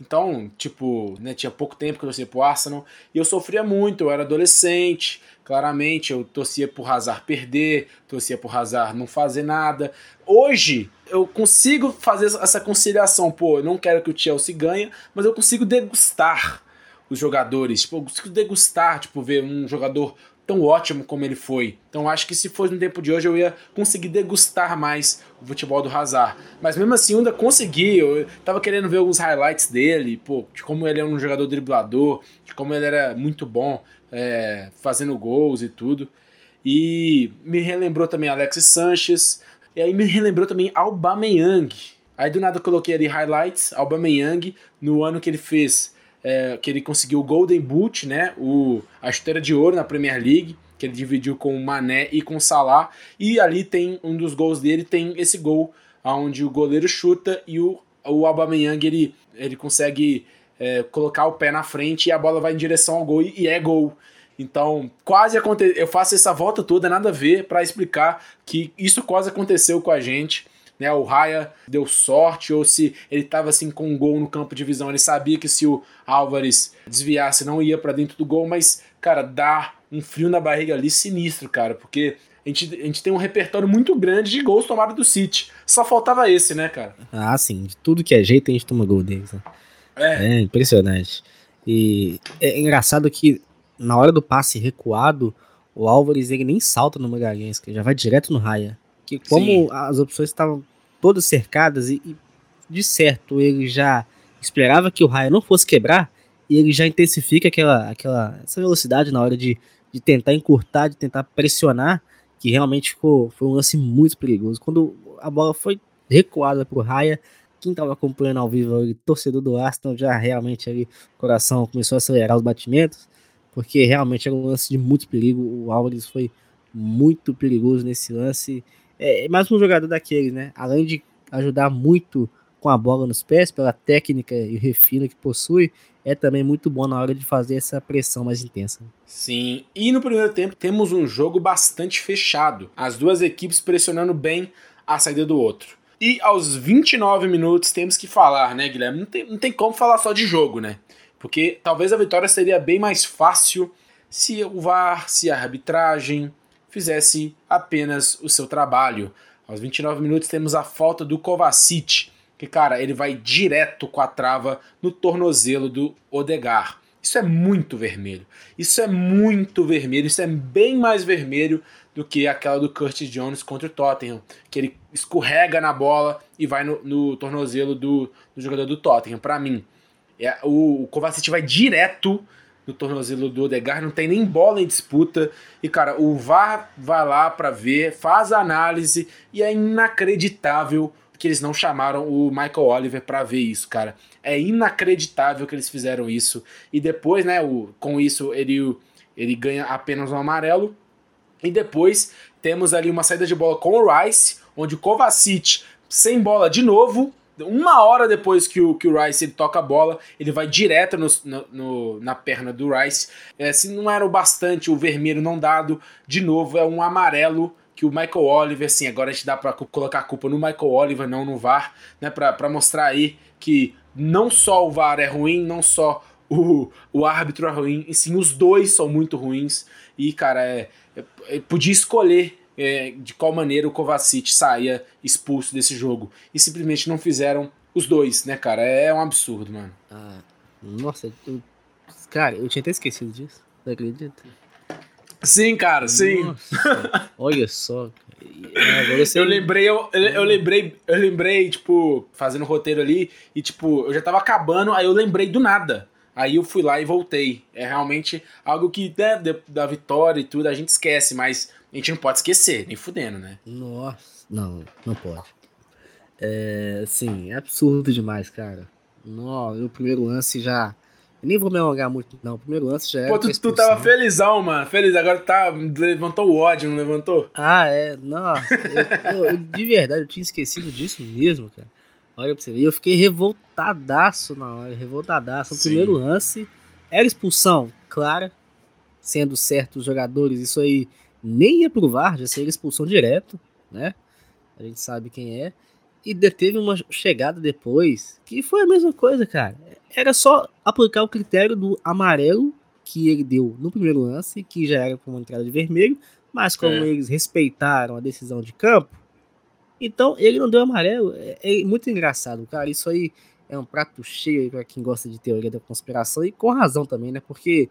[SPEAKER 1] Então, tipo, né, tinha pouco tempo que eu torcia pro Arsenal. E eu sofria muito, eu era adolescente, claramente eu torcia pro Hazard perder, torcia pro Hazard não fazer nada. Hoje eu consigo fazer essa conciliação, pô, eu não quero que o Chelsea ganhe, mas eu consigo degustar os jogadores, tipo, eu consigo degustar, tipo, ver um jogador tão ótimo como ele foi. Então acho que se fosse no tempo de hoje eu ia conseguir degustar mais o futebol do Hazard. Mas mesmo assim eu ainda consegui, eu tava querendo ver alguns highlights dele, pô, de como ele é um jogador driblador, de como ele era muito bom é, fazendo gols e tudo. E me relembrou também Alexis Sanches, e aí me relembrou também Aubameyang. Aí do nada eu coloquei ali highlights, Aubameyang, no ano que ele fez é, que ele conseguiu o Golden Boot, né, o, a esteira de ouro na Premier League, que ele dividiu com o Mané e com o Salah. E ali tem um dos gols dele, tem esse gol onde o goleiro chuta e o, o Aubameyang ele, ele consegue é, colocar o pé na frente e a bola vai em direção ao gol e, e é gol. Então, quase aconteceu. Eu faço essa volta toda, nada a ver, para explicar que isso quase aconteceu com a gente. Né, o Raya deu sorte, ou se ele estava assim com um gol no campo de visão, ele sabia que se o Álvares desviasse não ia para dentro do gol, mas, cara, dá um frio na barriga ali sinistro, cara, porque a gente, a gente tem um repertório muito grande de gols tomados do City. Só faltava esse, né, cara?
[SPEAKER 2] Ah, sim, de tudo que é jeito a gente toma gol deles. Né? É. é impressionante. E é engraçado que na hora do passe recuado, o Álvares ele nem salta no Magalhães, que já vai direto no Raia. Que como Sim. as opções estavam todas cercadas e, e, de certo ele já esperava que o Raia não fosse quebrar e ele já intensifica aquela, aquela essa velocidade na hora de, de tentar encurtar, de tentar pressionar, que realmente ficou foi um lance muito perigoso. Quando a bola foi recuada para o Raia, quem estava acompanhando ao vivo, o torcedor do Aston, já realmente ali o coração começou a acelerar os batimentos porque realmente era um lance de muito perigo. O Álvares foi muito perigoso nesse lance. É, é mais um jogador daquele, né? Além de ajudar muito com a bola nos pés, pela técnica e refino que possui, é também muito bom na hora de fazer essa pressão mais intensa.
[SPEAKER 1] Sim, e no primeiro tempo temos um jogo bastante fechado, as duas equipes pressionando bem a saída do outro. E aos 29 minutos temos que falar, né, Guilherme? Não tem, não tem como falar só de jogo, né? Porque talvez a vitória seria bem mais fácil se o VAR, se a arbitragem fizesse apenas o seu trabalho. Aos 29 minutos temos a falta do Kovacic, que cara, ele vai direto com a trava no tornozelo do Odegar. Isso é muito vermelho. Isso é muito vermelho. Isso é bem mais vermelho do que aquela do Curtis Jones contra o Tottenham, que ele escorrega na bola e vai no, no tornozelo do, do jogador do Tottenham. Para mim, é, o, o Kovacic vai direto no tornozelo do Odegaard, não tem nem bola em disputa. E, cara, o VAR vai lá para ver, faz a análise e é inacreditável que eles não chamaram o Michael Oliver para ver isso, cara. É inacreditável que eles fizeram isso. E depois, né, o, com isso ele, ele ganha apenas um amarelo. E depois temos ali uma saída de bola com o Rice, onde o Kovacic sem bola de novo, uma hora depois que o, que o Rice ele toca a bola, ele vai direto no, no, na perna do Rice. É, se não era o bastante o vermelho não dado, de novo é um amarelo que o Michael Oliver, assim, agora a gente dá para colocar a culpa no Michael Oliver, não no VAR, né, para mostrar aí que não só o VAR é ruim, não só o, o árbitro é ruim, e sim os dois são muito ruins. E, cara, é, é, é podia escolher é, de qual maneira o Kovacic saía expulso desse jogo. E simplesmente não fizeram os dois, né, cara? É um absurdo, mano.
[SPEAKER 2] Ah, nossa, eu, cara, eu tinha até esquecido disso. Não acredita?
[SPEAKER 1] Sim, cara, sim.
[SPEAKER 2] Nossa, olha só.
[SPEAKER 1] Você... Eu lembrei, eu, eu, lembrei, eu lembrei, tipo, fazendo roteiro ali, e tipo, eu já tava acabando, aí eu lembrei do nada. Aí eu fui lá e voltei. É realmente algo que, né, da vitória e tudo, a gente esquece, mas a gente não pode esquecer, nem fudendo, né?
[SPEAKER 2] Nossa, não, não pode. É, sim, é absurdo demais, cara. No, o primeiro lance já. Eu nem vou me alongar muito, não. O primeiro lance já era.
[SPEAKER 1] Pô, tu, tu tava felizão, mano. Feliz, agora tá. Levantou o ódio, não levantou?
[SPEAKER 2] Ah, é. Nossa. eu, eu, de verdade, eu tinha esquecido disso mesmo, cara. Olha pra você ver. Eu fiquei revoltadaço na hora, revoltadaço. O primeiro lance era expulsão, clara. Sendo certos jogadores, isso aí nem ia pro VAR, já seria expulsão direto, né? A gente sabe quem é. E teve uma chegada depois que foi a mesma coisa, cara. Era só aplicar o critério do amarelo que ele deu no primeiro lance, que já era com uma entrada de vermelho, mas como é. eles respeitaram a decisão de campo, então ele não deu amarelo. É, é muito engraçado, cara. Isso aí é um prato cheio para quem gosta de teoria da conspiração e com razão também, né? Porque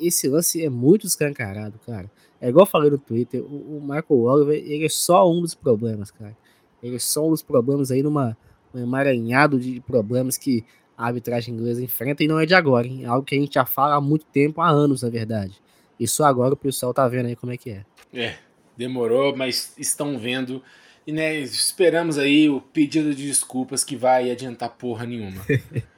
[SPEAKER 2] esse lance é muito escancarado, cara. É igual eu falei no Twitter, o, o Michael Oliver, ele é só um dos problemas, cara. Ele é só um dos problemas aí numa um emaranhado de problemas que a arbitragem inglesa enfrenta e não é de agora, hein? É algo que a gente já fala há muito tempo, há anos, na verdade. E só agora o pessoal tá vendo aí como é que é.
[SPEAKER 1] É, demorou, mas estão vendo. E né, esperamos aí o pedido de desculpas que vai adiantar porra nenhuma.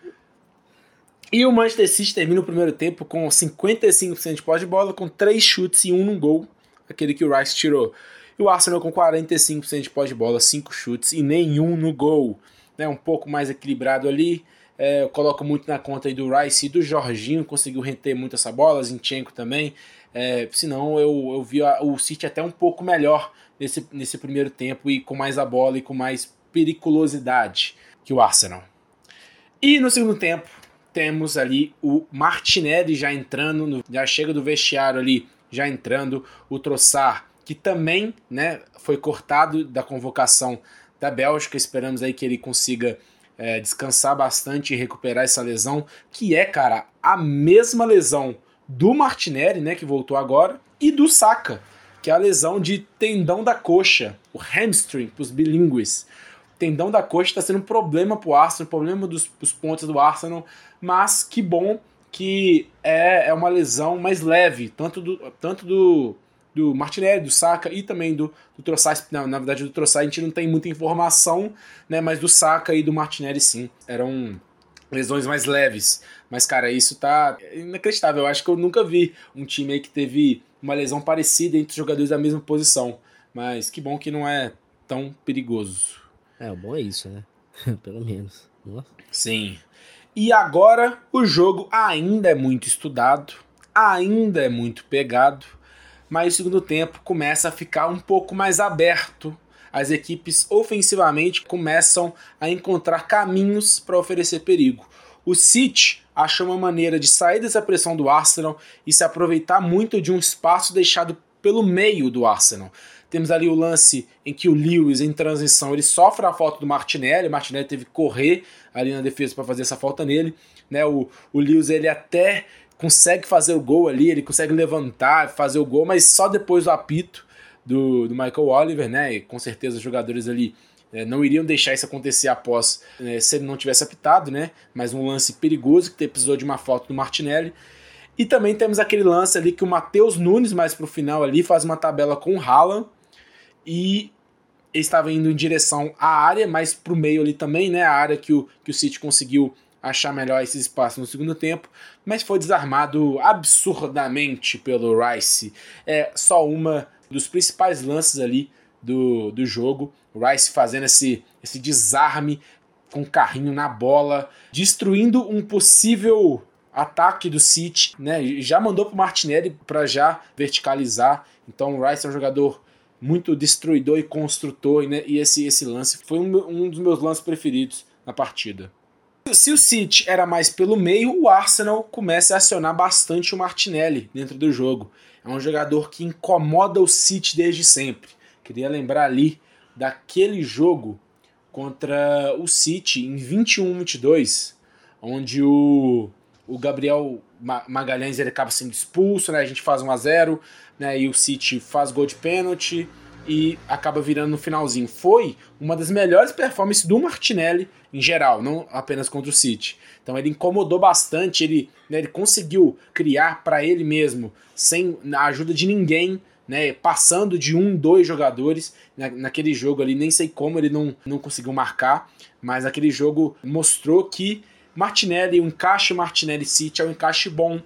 [SPEAKER 1] E o Manchester City termina o primeiro tempo com 55% de posse de bola, com 3 chutes e 1 no gol, aquele que o Rice tirou. E o Arsenal com 45% de posse de bola, 5 chutes e nenhum no gol. Né, um pouco mais equilibrado ali. É, eu coloco muito na conta do Rice e do Jorginho, conseguiu render muito essa bola, Zinchenko também. É, senão eu, eu vi a, o City até um pouco melhor nesse, nesse primeiro tempo e com mais a bola e com mais periculosidade que o Arsenal. E no segundo tempo, temos ali o Martinelli já entrando, no, já chega do vestiário ali, já entrando, o Troçar, que também né, foi cortado da convocação da Bélgica, esperamos aí que ele consiga é, descansar bastante e recuperar essa lesão, que é, cara, a mesma lesão do Martinelli, né, que voltou agora, e do Saka, que é a lesão de tendão da coxa, o hamstring para os bilíngues tendão da coxa está sendo um problema para o Arsenal, problema dos, dos pontos do Arsenal, mas que bom que é, é uma lesão mais leve, tanto do, tanto do, do Martinelli, do Saka e também do, do Trossard. Não, na verdade, do Trossard a gente não tem muita informação, né? Mas do Saka e do Martinelli sim. Eram lesões mais leves. Mas, cara, isso tá inacreditável. Eu acho que eu nunca vi um time aí que teve uma lesão parecida entre os jogadores da mesma posição. Mas que bom que não é tão perigoso.
[SPEAKER 2] É, o bom é isso, né? Pelo menos. Nossa.
[SPEAKER 1] Sim. E agora o jogo ainda é muito estudado, ainda é muito pegado, mas o segundo tempo começa a ficar um pouco mais aberto. As equipes ofensivamente começam a encontrar caminhos para oferecer perigo. O City achou uma maneira de sair dessa pressão do Arsenal e se aproveitar muito de um espaço deixado pelo meio do Arsenal. Temos ali o lance em que o Lewis, em transição, ele sofre a falta do Martinelli. O Martinelli teve que correr ali na defesa para fazer essa falta nele. Né? O, o Lewis ele até consegue fazer o gol ali, ele consegue levantar, fazer o gol, mas só depois do apito do, do Michael Oliver, né? E com certeza os jogadores ali é, não iriam deixar isso acontecer após é, se ele não tivesse apitado, né? Mas um lance perigoso que precisou de uma falta do Martinelli. E também temos aquele lance ali que o Matheus Nunes, mais pro final ali, faz uma tabela com o Haaland e estava indo em direção à área, mas para o meio ali também, né? A área que o, que o City conseguiu achar melhor esse espaço no segundo tempo, mas foi desarmado absurdamente pelo Rice. É só uma dos principais lances ali do, do jogo. O Rice fazendo esse, esse desarme com o carrinho na bola, destruindo um possível ataque do City, né? Já mandou para o Martinelli para já verticalizar. Então o Rice é um jogador muito destruidor e construtor, né? e esse, esse lance foi um, um dos meus lances preferidos na partida. Se o City era mais pelo meio, o Arsenal começa a acionar bastante o Martinelli dentro do jogo. É um jogador que incomoda o City desde sempre. Queria lembrar ali daquele jogo contra o City em 21-22, onde o, o Gabriel Magalhães ele acaba sendo expulso, né? A gente faz 1 a 0 né? E o City faz gol de pênalti e acaba virando no finalzinho. Foi uma das melhores performances do Martinelli em geral, não apenas contra o City. Então ele incomodou bastante, ele, né, ele conseguiu criar para ele mesmo, sem a ajuda de ninguém, né, passando de um, dois jogadores na, naquele jogo ali. Nem sei como ele não, não conseguiu marcar, mas aquele jogo mostrou que Martinelli, o encaixe Martinelli City é um encaixe bom.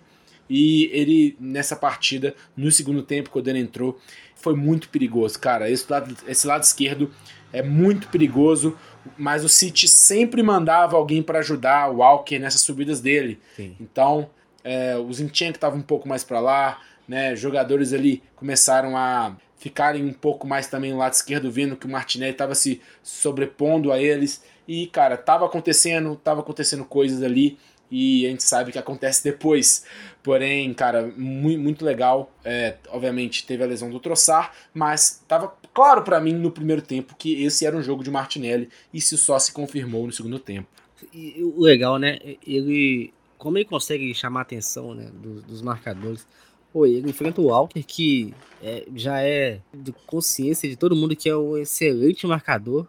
[SPEAKER 1] E ele, nessa partida, no segundo tempo, quando ele entrou, foi muito perigoso, cara. Esse lado, esse lado esquerdo é muito perigoso, mas o City sempre mandava alguém para ajudar o Walker nessas subidas dele. Sim. Então, é, o Zinchenko estava um pouco mais para lá, né? Jogadores ali começaram a ficarem um pouco mais também no lado esquerdo, vendo que o Martinelli estava se sobrepondo a eles. E, cara, tava acontecendo, tava acontecendo coisas ali e a gente sabe o que acontece depois. Porém, cara, muito, muito legal. É, obviamente teve a lesão do Troçar, mas tava claro para mim no primeiro tempo que esse era um jogo de Martinelli e isso só se confirmou no segundo tempo.
[SPEAKER 2] E o legal, né? Ele. Como ele consegue chamar a atenção né, dos, dos marcadores. Pô, ele enfrenta o Walker, que é, já é de consciência de todo mundo que é um excelente marcador.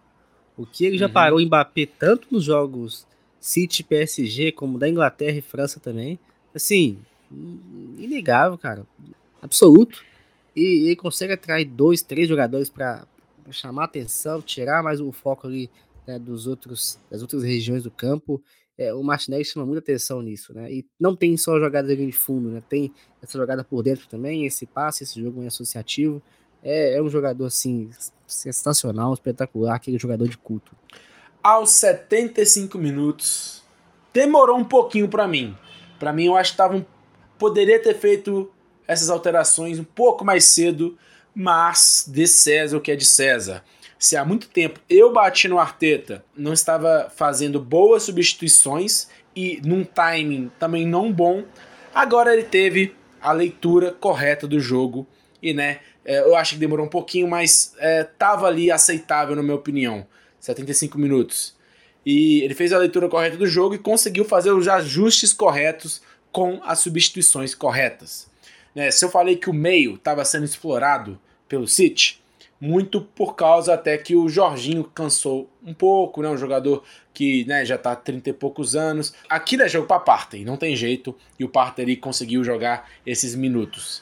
[SPEAKER 2] O que ele já uhum. parou em Mbappé tanto nos jogos City, PSG, como da Inglaterra e França também. Assim, inegável, cara. Absoluto. E ele consegue atrair dois, três jogadores para chamar atenção, tirar mais o foco ali né, dos outros, das outras regiões do campo. É, o Martinelli chama muita atenção nisso, né? E não tem só jogada de fundo, né? Tem essa jogada por dentro também, esse passe, esse jogo é associativo. É, é um jogador, assim, sensacional, espetacular, aquele jogador de culto.
[SPEAKER 1] Aos 75 minutos, demorou um pouquinho para mim. Para mim, eu acho que tava um... poderia ter feito essas alterações um pouco mais cedo, mas de César o que é de César se há muito tempo eu bati no Arteta, não estava fazendo boas substituições e num timing também não bom, agora ele teve a leitura correta do jogo e, né, é, eu acho que demorou um pouquinho, mas é, tava ali aceitável, na minha opinião. 75 minutos. E ele fez a leitura correta do jogo e conseguiu fazer os ajustes corretos com as substituições corretas. Né, se eu falei que o meio estava sendo explorado pelo City, muito por causa até que o Jorginho cansou um pouco, né? Um jogador que né, já tá 30 e poucos anos. Aqui é jogo para Partey, não tem jeito, e o Partey conseguiu jogar esses minutos.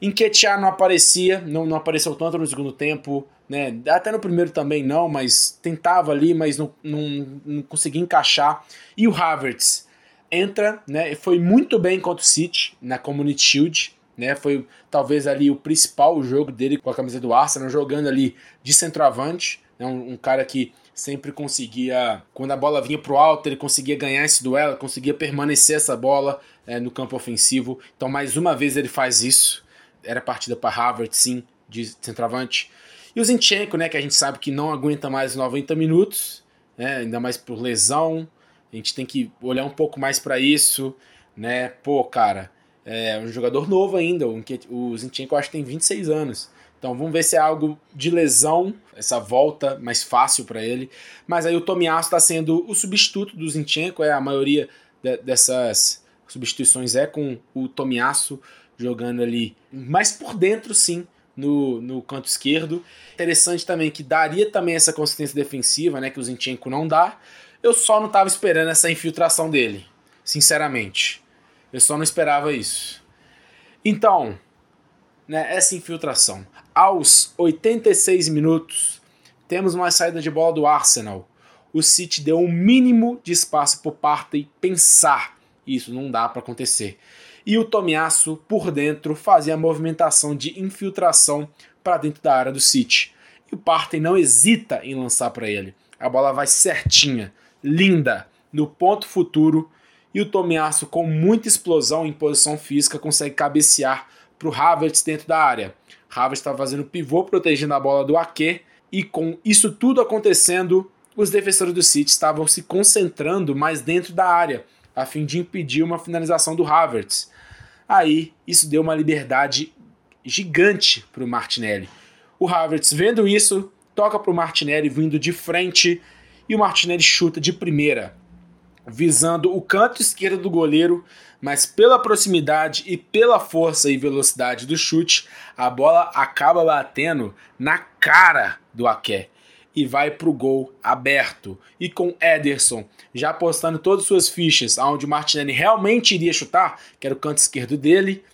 [SPEAKER 1] Enquetear não aparecia, não, não apareceu tanto no segundo tempo, né? Até no primeiro também não, mas tentava ali, mas não, não, não conseguia encaixar. E o Havertz entra, né? Foi muito bem contra o City na Community Shield né? Foi talvez ali o principal jogo dele com a camisa do Arsenal, jogando ali de centroavante, né? um, um cara que sempre conseguia, quando a bola vinha pro alto, ele conseguia ganhar esse duelo, conseguia permanecer essa bola é, no campo ofensivo. Então, mais uma vez ele faz isso. Era partida para Harvard, sim, de centroavante. E o Zinchenko, né, que a gente sabe que não aguenta mais 90 minutos, né, ainda mais por lesão. A gente tem que olhar um pouco mais para isso, né? Pô, cara, é um jogador novo ainda, o Zinchenko acho que tem 26 anos. Então vamos ver se é algo de lesão, essa volta mais fácil para ele. Mas aí o Tomiasso está sendo o substituto do Zinchenko, é a maioria de, dessas substituições é com o Tomiasso jogando ali mais por dentro sim, no, no canto esquerdo. Interessante também que daria também essa consistência defensiva, né, que o Zinchenko não dá. Eu só não estava esperando essa infiltração dele, sinceramente. Eu só não esperava isso. Então, né, essa infiltração. Aos 86 minutos, temos uma saída de bola do Arsenal. O City deu um mínimo de espaço para o Partey pensar. Isso não dá para acontecer. E o Tomiasso, por dentro, fazia a movimentação de infiltração para dentro da área do City. E o Partey não hesita em lançar para ele. A bola vai certinha, linda, no ponto futuro e o Tomiasso, com muita explosão em posição física, consegue cabecear para o Havertz dentro da área. Havertz está fazendo pivô, protegendo a bola do Ake, e com isso tudo acontecendo, os defensores do City estavam se concentrando mais dentro da área, a fim de impedir uma finalização do Havertz. Aí, isso deu uma liberdade gigante para o Martinelli. O Havertz, vendo isso, toca para o Martinelli vindo de frente e o Martinelli chuta de primeira visando o canto esquerdo do goleiro, mas pela proximidade e pela força e velocidade do chute, a bola acaba batendo na cara do Aké e vai para o gol aberto. E com Ederson já apostando todas as suas fichas aonde o Martinelli realmente iria chutar, que era o canto esquerdo dele,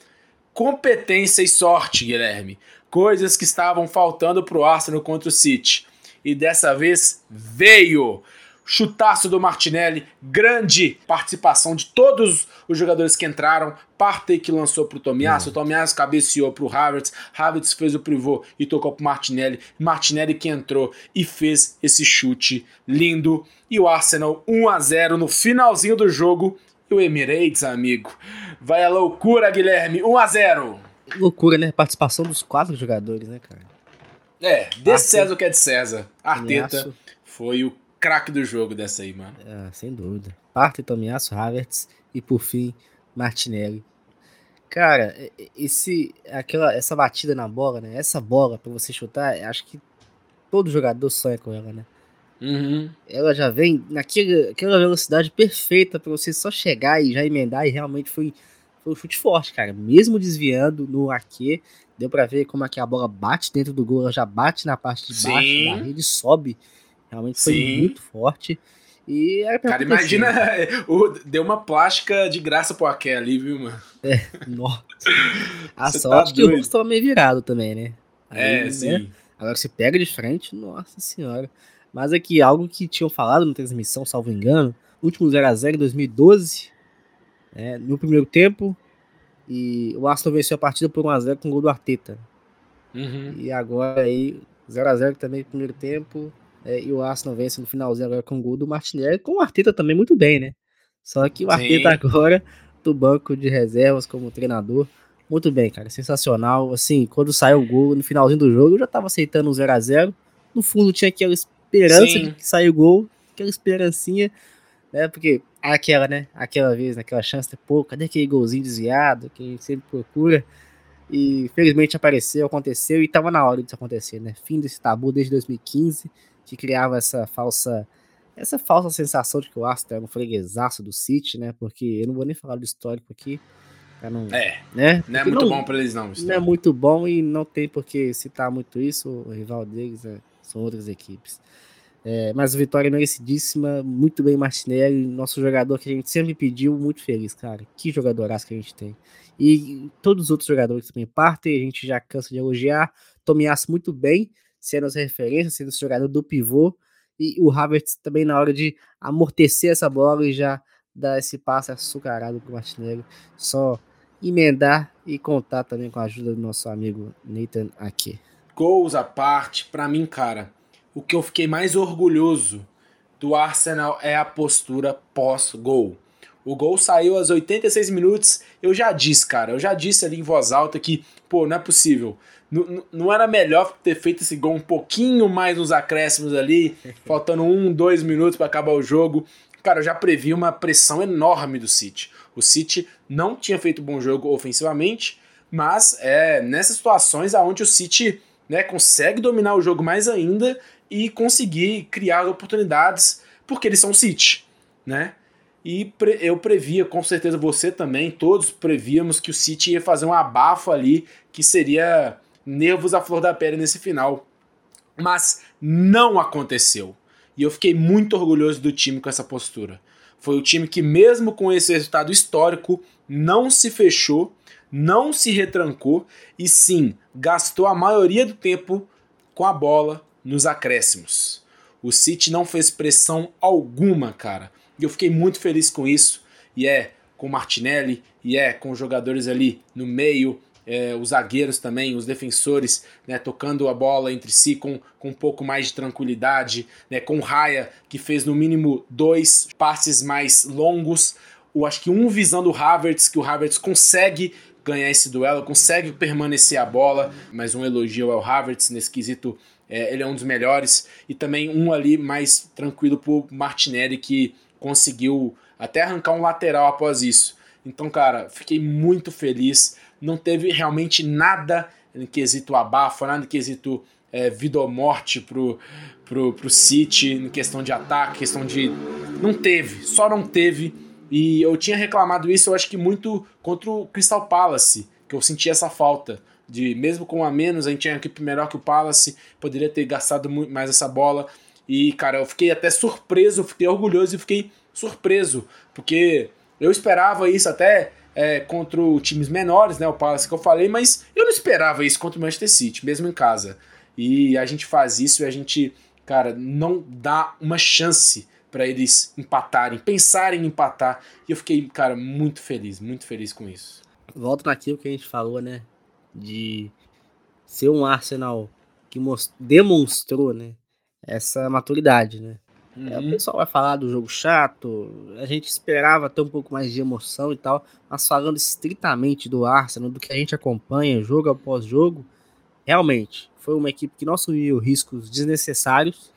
[SPEAKER 1] competência e sorte, Guilherme. Coisas que estavam faltando para o Arsenal contra o City. E dessa vez veio chutaço do Martinelli, grande participação de todos os jogadores que entraram, Partey que lançou pro Tomiasso, uhum. Tomiasso cabeceou pro Havertz, Havertz fez o pivô e tocou pro Martinelli, Martinelli que entrou e fez esse chute lindo, e o Arsenal 1 a 0 no finalzinho do jogo, e o Emirates, amigo, vai a loucura, Guilherme, 1 a 0
[SPEAKER 2] Loucura, né? Participação dos quatro jogadores, né, cara?
[SPEAKER 1] É, de César o que é de César. Arteta foi o craque do jogo dessa aí, mano.
[SPEAKER 2] É, sem dúvida. Parte Tomiasso, Havertz e por fim Martinelli. Cara, esse, aquela, essa batida na bola, né? Essa bola para você chutar, acho que todo jogador sonha com ela, né?
[SPEAKER 1] Uhum.
[SPEAKER 2] Ela já vem naquela velocidade perfeita para você só chegar e já emendar e realmente foi, foi um chute forte, cara. Mesmo desviando no arque, deu para ver como é que a bola bate dentro do gol, ela já bate na parte de baixo Sim. da rede, sobe Realmente foi Sim. muito forte. E era
[SPEAKER 1] pra Cara, acontecer. imagina, o, deu uma plástica de graça pro Aké ali, viu, mano?
[SPEAKER 2] É, nossa. A você sorte tá que o rosto tava meio virado também, né?
[SPEAKER 1] Aí, é, né? sim.
[SPEAKER 2] Agora você pega de frente, nossa senhora. Mas aqui, algo que tinham falado na transmissão, salvo engano, último 0x0 em 2012, né, no primeiro tempo, e o Arsenal venceu a partida por 1x0 com o gol do Arteta. Uhum. E agora aí, 0x0 também no primeiro tempo, é, e o Arsenal vence no finalzinho agora com o gol do Martinelli, com o Arteta também muito bem, né? Só que o Arteta Sim. agora do banco de reservas como treinador. Muito bem, cara, sensacional. Assim, quando saiu o gol no finalzinho do jogo, eu já tava aceitando um 0 a 0 No fundo tinha aquela esperança Sim. de que saiu o gol, aquela esperancinha, né? Porque aquela, né? Aquela vez, naquela chance, pô, cadê aquele golzinho desviado que a gente sempre procura? E felizmente apareceu, aconteceu e tava na hora disso acontecer, né? Fim desse tabu desde 2015, que criava essa falsa essa falsa sensação de que o Arsenal é um freguesaço do City, né? Porque eu não vou nem falar do histórico aqui.
[SPEAKER 1] Não, é, né? não é muito não, bom para eles não.
[SPEAKER 2] Não é muito bom e não tem por que citar muito isso. O rival deles é, são outras equipes. É, mas a vitória merecidíssima, muito bem Martinelli, nosso jogador que a gente sempre pediu, muito feliz, cara. Que jogadoraço que a gente tem. E todos os outros jogadores também partem, a gente já cansa de elogiar. Tomiasso muito bem, sendo as referências, sendo esse jogador do pivô. E o Havertz também na hora de amortecer essa bola e já dar esse passe açucarado pro Martinelli. Só emendar e contar também com a ajuda do nosso amigo Nathan aqui.
[SPEAKER 1] Gols à parte, para mim, cara, o que eu fiquei mais orgulhoso do Arsenal é a postura pós-gol. O gol saiu aos 86 minutos. Eu já disse, cara, eu já disse ali em voz alta que, pô, não é possível. N não era melhor ter feito esse gol um pouquinho mais nos acréscimos ali, faltando um, dois minutos para acabar o jogo. Cara, eu já previ uma pressão enorme do City. O City não tinha feito bom jogo ofensivamente, mas é nessas situações aonde o City né, consegue dominar o jogo mais ainda e conseguir criar oportunidades, porque eles são o City, né? E pre eu previa, com certeza você também, todos prevíamos que o City ia fazer um abafo ali, que seria nervos à flor da pele nesse final. Mas não aconteceu. E eu fiquei muito orgulhoso do time com essa postura. Foi o time que, mesmo com esse resultado histórico, não se fechou, não se retrancou e sim gastou a maioria do tempo com a bola nos acréscimos. O City não fez pressão alguma, cara. E eu fiquei muito feliz com isso. E é com Martinelli, e é com os jogadores ali no meio, é, os zagueiros também, os defensores, né, tocando a bola entre si com, com um pouco mais de tranquilidade, né, com Raya, que fez no mínimo dois passes mais longos, o, acho que um visando o Havertz, que o Havertz consegue ganhar esse duelo, consegue permanecer a bola, mas um elogio ao Havertz nesse quesito, é, ele é um dos melhores, e também um ali mais tranquilo pro Martinelli, que conseguiu até arrancar um lateral após isso. Então, cara, fiquei muito feliz. Não teve realmente nada em quesito abafa, nada em quesito é, vida ou morte pro, pro, pro City, em questão de ataque, questão de. Não teve, só não teve. E eu tinha reclamado isso, eu acho que muito contra o Crystal Palace, que eu senti essa falta. De mesmo com a menos, a gente tinha uma equipe melhor que o Palace, poderia ter gastado muito mais essa bola. E, cara, eu fiquei até surpreso, fiquei orgulhoso e fiquei surpreso, porque eu esperava isso até é, contra times menores, né? O Palace que eu falei, mas eu não esperava isso contra o Manchester City, mesmo em casa. E a gente faz isso e a gente, cara, não dá uma chance para eles empatarem, pensarem em empatar. E eu fiquei, cara, muito feliz, muito feliz com isso.
[SPEAKER 2] Volto naquilo que a gente falou, né? De ser um Arsenal que demonstrou, né? Essa maturidade, né? Uhum. É, o pessoal vai falar do jogo chato, a gente esperava ter um pouco mais de emoção e tal, mas falando estritamente do Arsenal, do que a gente acompanha jogo após jogo, realmente foi uma equipe que não assumiu riscos desnecessários,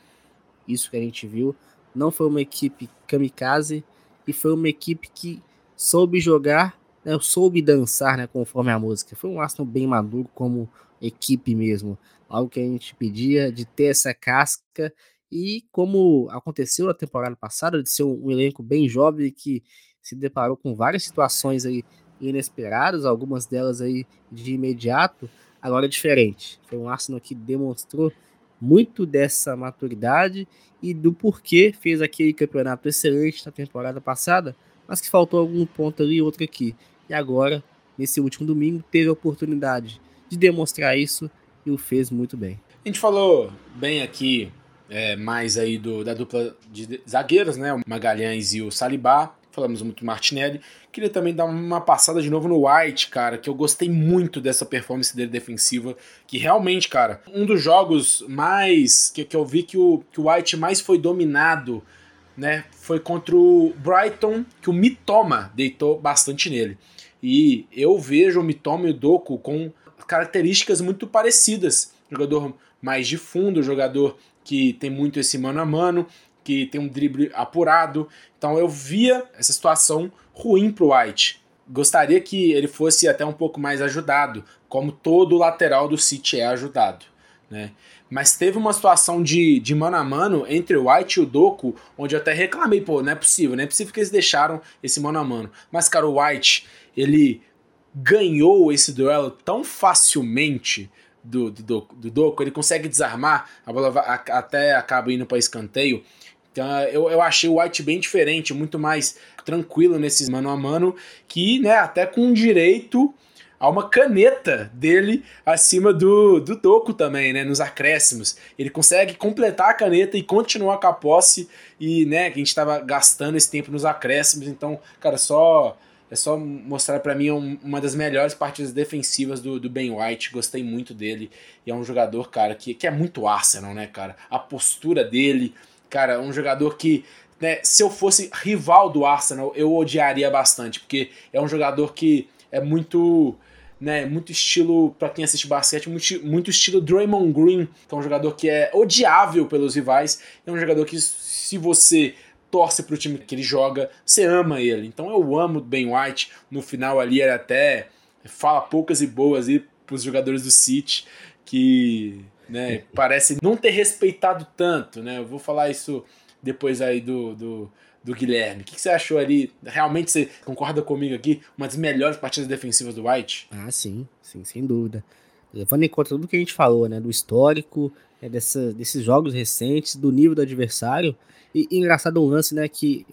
[SPEAKER 2] isso que a gente viu, não foi uma equipe kamikaze e foi uma equipe que soube jogar, né, soube dançar, né, conforme a música. Foi um Arsenal bem maduro como equipe mesmo algo que a gente pedia de ter essa casca e como aconteceu na temporada passada, de ser um, elenco bem jovem que se deparou com várias situações aí inesperadas, algumas delas aí de imediato, agora é diferente. Foi um Arsenal que demonstrou muito dessa maturidade e do porquê fez aquele campeonato excelente na temporada passada, mas que faltou algum ponto ali e outro aqui. E agora, nesse último domingo, teve a oportunidade de demonstrar isso e o fez muito bem.
[SPEAKER 1] A gente falou bem aqui é, mais aí do, da dupla de zagueiros, né? O Magalhães e o Salibá. Falamos muito do Martinelli. Queria também dar uma passada de novo no White, cara, que eu gostei muito dessa performance dele defensiva. Que realmente, cara, um dos jogos mais. que, que eu vi que o, que o White mais foi dominado, né? Foi contra o Brighton, que o Mitoma deitou bastante nele. E eu vejo o Mitoma e o Doku com características muito parecidas. Jogador mais de fundo, jogador que tem muito esse mano a mano, que tem um drible apurado. Então eu via essa situação ruim para o White. Gostaria que ele fosse até um pouco mais ajudado, como todo lateral do City é ajudado. Né? Mas teve uma situação de, de mano a mano entre o White e o Doku, onde eu até reclamei, pô, não é possível, não é possível que eles deixaram esse mano a mano. Mas, cara, o White, ele ganhou esse duelo tão facilmente do, do, do, do Doku, ele consegue desarmar, a bola até acaba indo para escanteio. Então eu, eu achei o White bem diferente, muito mais tranquilo nesses mano a mano, que né, até com direito a uma caneta dele acima do, do Doku também, né? Nos acréscimos. Ele consegue completar a caneta e continuar com a posse. E, né, que a gente estava gastando esse tempo nos acréscimos. Então, cara, só é só mostrar para mim um, uma das melhores partidas defensivas do, do Ben White. Gostei muito dele. E é um jogador, cara, que, que é muito Arsenal, né, cara? A postura dele, cara, um jogador que. Né, se eu fosse rival do Arsenal, eu odiaria bastante, porque é um jogador que é muito. Né, muito estilo, para quem assiste basquete, muito, muito estilo Draymond Green, que é um jogador que é odiável pelos rivais, é um jogador que, se você torce pro time que ele joga, você ama ele. Então eu amo o Ben White. No final ali ele até fala poucas e boas aí pros jogadores do City que né, parece não ter respeitado tanto, né? Eu vou falar isso depois aí do, do, do Guilherme. O que, que, você achou ali? Realmente você concorda comigo aqui? Uma das melhores partidas defensivas do White?
[SPEAKER 2] Ah, sim, sim, sem dúvida. Levando em conta tudo que a gente falou, né? Do histórico, é, dessa, desses jogos recentes, do nível do adversário. E, e engraçado um lance, né? Que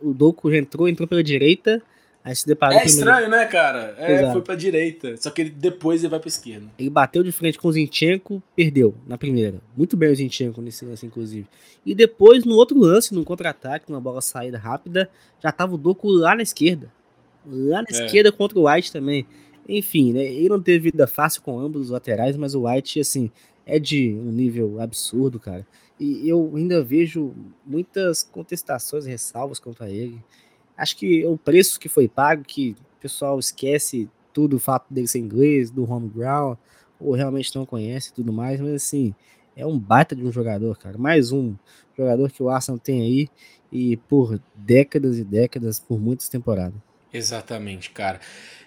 [SPEAKER 2] o Doku já entrou, entrou pela direita, aí se deparou.
[SPEAKER 1] É estranho, né, cara? É, Exato. foi pra direita. Só que ele, depois ele vai pra esquerda.
[SPEAKER 2] Ele bateu de frente com o Zinchenko, perdeu na primeira. Muito bem o Zinchenko nesse lance, inclusive. E depois, no outro lance, num contra-ataque, numa bola saída rápida, já tava o Doku lá na esquerda. Lá na é. esquerda contra o White também. Enfim, né? Ele não teve vida fácil com ambos os laterais, mas o White, assim, é de um nível absurdo, cara. E eu ainda vejo muitas contestações ressalvas contra ele. Acho que o preço que foi pago, que o pessoal esquece tudo o fato dele ser inglês, do home ground, ou realmente não conhece e tudo mais, mas assim, é um baita de um jogador, cara. Mais um jogador que o Arsenal tem aí e por décadas e décadas, por muitas temporadas.
[SPEAKER 1] Exatamente, cara.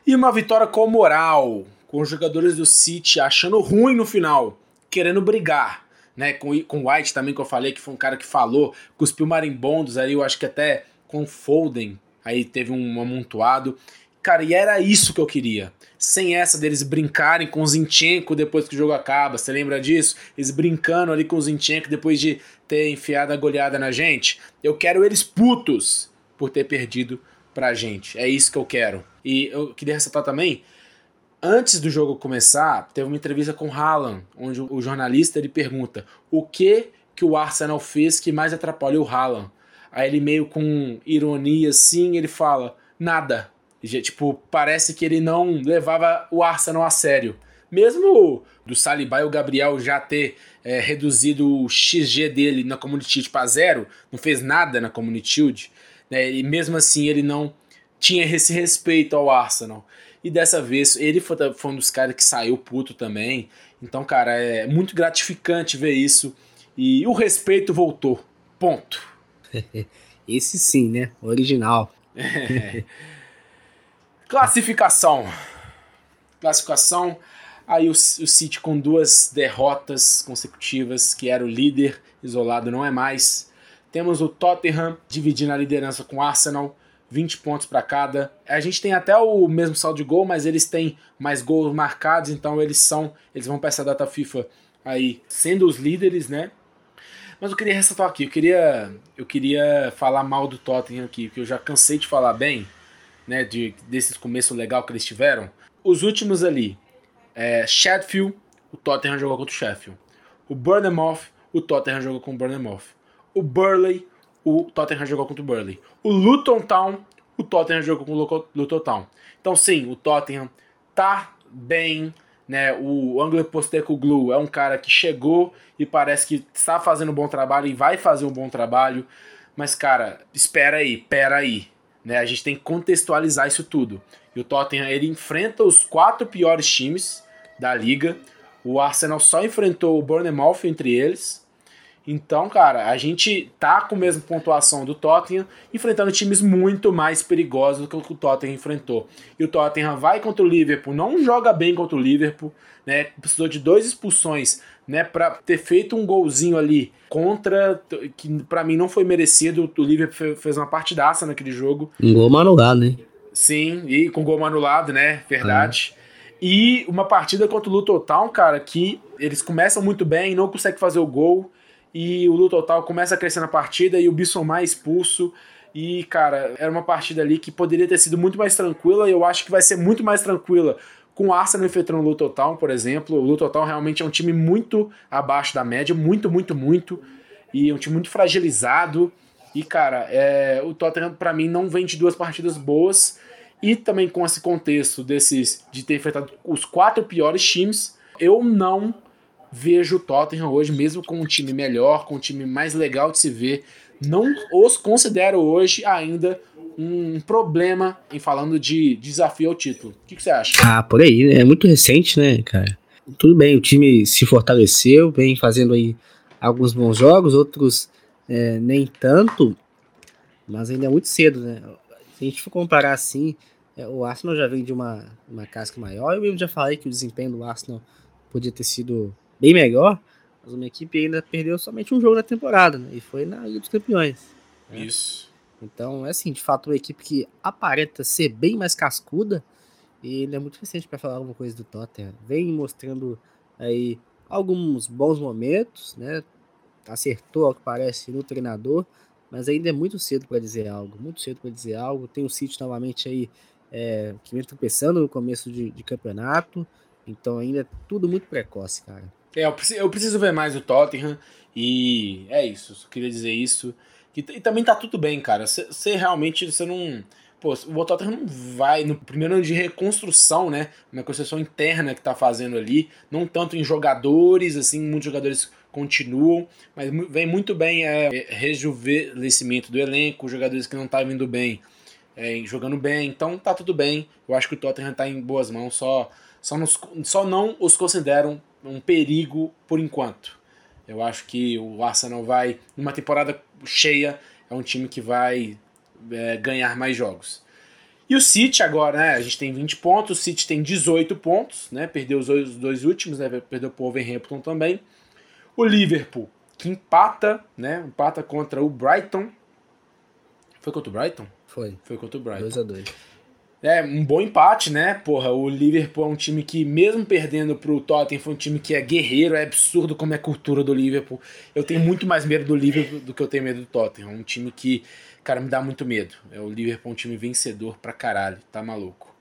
[SPEAKER 1] E uma vitória com moral, com os jogadores do City achando ruim no final querendo brigar, né? Com, com White também, que eu falei, que foi um cara que falou, cuspiu marimbondos aí, eu acho que até com Foden, aí teve um amontoado. Cara, e era isso que eu queria. Sem essa deles brincarem com o Zinchenko depois que o jogo acaba, você lembra disso? Eles brincando ali com o Zinchenko depois de ter enfiado a goleada na gente. Eu quero eles putos por ter perdido pra gente. É isso que eu quero. E eu queria ressaltar também Antes do jogo começar, teve uma entrevista com Haaland, onde o jornalista ele pergunta o que que o Arsenal fez que mais atrapalhou o Haaland. Aí ele meio com ironia assim, ele fala, nada. Tipo, parece que ele não levava o Arsenal a sério. Mesmo do Saliba e o Gabriel já ter é, reduzido o XG dele na Community para zero, não fez nada na Community Shield, né? e mesmo assim ele não tinha esse respeito ao Arsenal. E dessa vez ele foi, foi um dos caras que saiu puto também. Então, cara, é muito gratificante ver isso. E o respeito voltou. Ponto.
[SPEAKER 2] Esse sim, né? Original. É.
[SPEAKER 1] Classificação. Classificação. Aí o, o City com duas derrotas consecutivas, que era o líder isolado, não é mais. Temos o Tottenham dividindo a liderança com o Arsenal. 20 pontos para cada. A gente tem até o mesmo saldo de gol, mas eles têm mais gols marcados, então eles são, eles vão para essa data FIFA aí sendo os líderes, né? Mas eu queria ressaltar aqui, eu queria, eu queria falar mal do Tottenham aqui, porque eu já cansei de falar bem, né, de desses começo legal que eles tiveram. Os últimos ali, é, Sheffield, o Tottenham jogou contra o Sheffield. O Bournemouth, o Tottenham jogou com o. O Burley, o Tottenham jogou contra o Burley. O Luton Town, o Tottenham jogou com o Luton Town. Então sim, o Tottenham tá bem, né? O Anglo Postecoglou é um cara que chegou e parece que está fazendo um bom trabalho e vai fazer um bom trabalho. Mas, cara, espera aí, pera aí. Né? A gente tem que contextualizar isso tudo. E o Tottenham ele enfrenta os quatro piores times da liga. O Arsenal só enfrentou o Bournemouth entre eles. Então, cara, a gente tá com a mesma pontuação do Tottenham, enfrentando times muito mais perigosos do que o que o Tottenham enfrentou. E o Tottenham vai contra o Liverpool, não joga bem contra o Liverpool, né? Precisou de duas expulsões, né, para ter feito um golzinho ali contra que para mim não foi merecido. O Liverpool fez uma partidaça naquele jogo.
[SPEAKER 2] Um gol anulado, né?
[SPEAKER 1] Sim, e com gol anulado, né? Verdade. É. E uma partida contra o Luton Town, cara, que eles começam muito bem, não conseguem fazer o gol e o Luton Total começa a crescer na partida e o Bissomar é expulso. E, cara, era uma partida ali que poderia ter sido muito mais tranquila e eu acho que vai ser muito mais tranquila com o Arsenal enfrentando o Luton Town, por exemplo. O Luton Town realmente é um time muito abaixo da média, muito, muito, muito. E é um time muito fragilizado. E, cara, é, o Tottenham, para mim, não vem de duas partidas boas. E também com esse contexto desses de ter enfrentado os quatro piores times, eu não vejo o Tottenham hoje, mesmo com um time melhor, com um time mais legal de se ver, não os considero hoje ainda um problema em falando de desafio ao título. O que, que você acha?
[SPEAKER 2] Ah, por aí, né? É muito recente, né, cara? Tudo bem, o time se fortaleceu, vem fazendo aí alguns bons jogos, outros é, nem tanto, mas ainda é muito cedo, né? Se a gente for comparar assim, é, o Arsenal já vem de uma, uma casca maior, eu mesmo já falei que o desempenho do Arsenal podia ter sido bem melhor, mas uma equipe ainda perdeu somente um jogo na temporada, né? E foi na Liga dos Campeões.
[SPEAKER 1] Né? Isso.
[SPEAKER 2] Então, é assim, de fato, uma equipe que aparenta ser bem mais cascuda, e ele é muito recente para falar alguma coisa do Tottenham. Vem mostrando aí alguns bons momentos, né? Acertou, ao que parece, no treinador, mas ainda é muito cedo para dizer algo. Muito cedo para dizer algo. Tem o City novamente aí é, que vem tropeçando no começo de, de campeonato. Então ainda é tudo muito precoce, cara.
[SPEAKER 1] É, eu preciso, eu preciso ver mais o Tottenham e é isso, só queria dizer isso. E, e também tá tudo bem, cara. Você realmente, você não... Pô, o Tottenham não vai no primeiro ano de reconstrução, né? Uma construção interna que tá fazendo ali, não tanto em jogadores, assim, muitos jogadores continuam, mas vem muito bem é, rejuvenescimento do elenco, jogadores que não tá vindo bem, é, jogando bem, então tá tudo bem. Eu acho que o Tottenham tá em boas mãos, só, só, nos, só não os consideram um perigo por enquanto. Eu acho que o Arsenal vai, numa temporada cheia, é um time que vai é, ganhar mais jogos. E o City agora, né? A gente tem 20 pontos, o City tem 18 pontos, né? Perdeu os dois, os dois últimos, né? Perdeu o Wolverhampton também. O Liverpool, que empata, né? Empata contra o Brighton. Foi contra o Brighton?
[SPEAKER 2] Foi.
[SPEAKER 1] Foi contra o Brighton.
[SPEAKER 2] 2x2.
[SPEAKER 1] É, um bom empate, né? Porra, o Liverpool é um time que, mesmo perdendo pro Tottenham, foi um time que é guerreiro, é absurdo como é a cultura do Liverpool. Eu tenho muito mais medo do Liverpool do que eu tenho medo do Tottenham. Um time que, cara, me dá muito medo. É o Liverpool é um time vencedor pra caralho, tá maluco.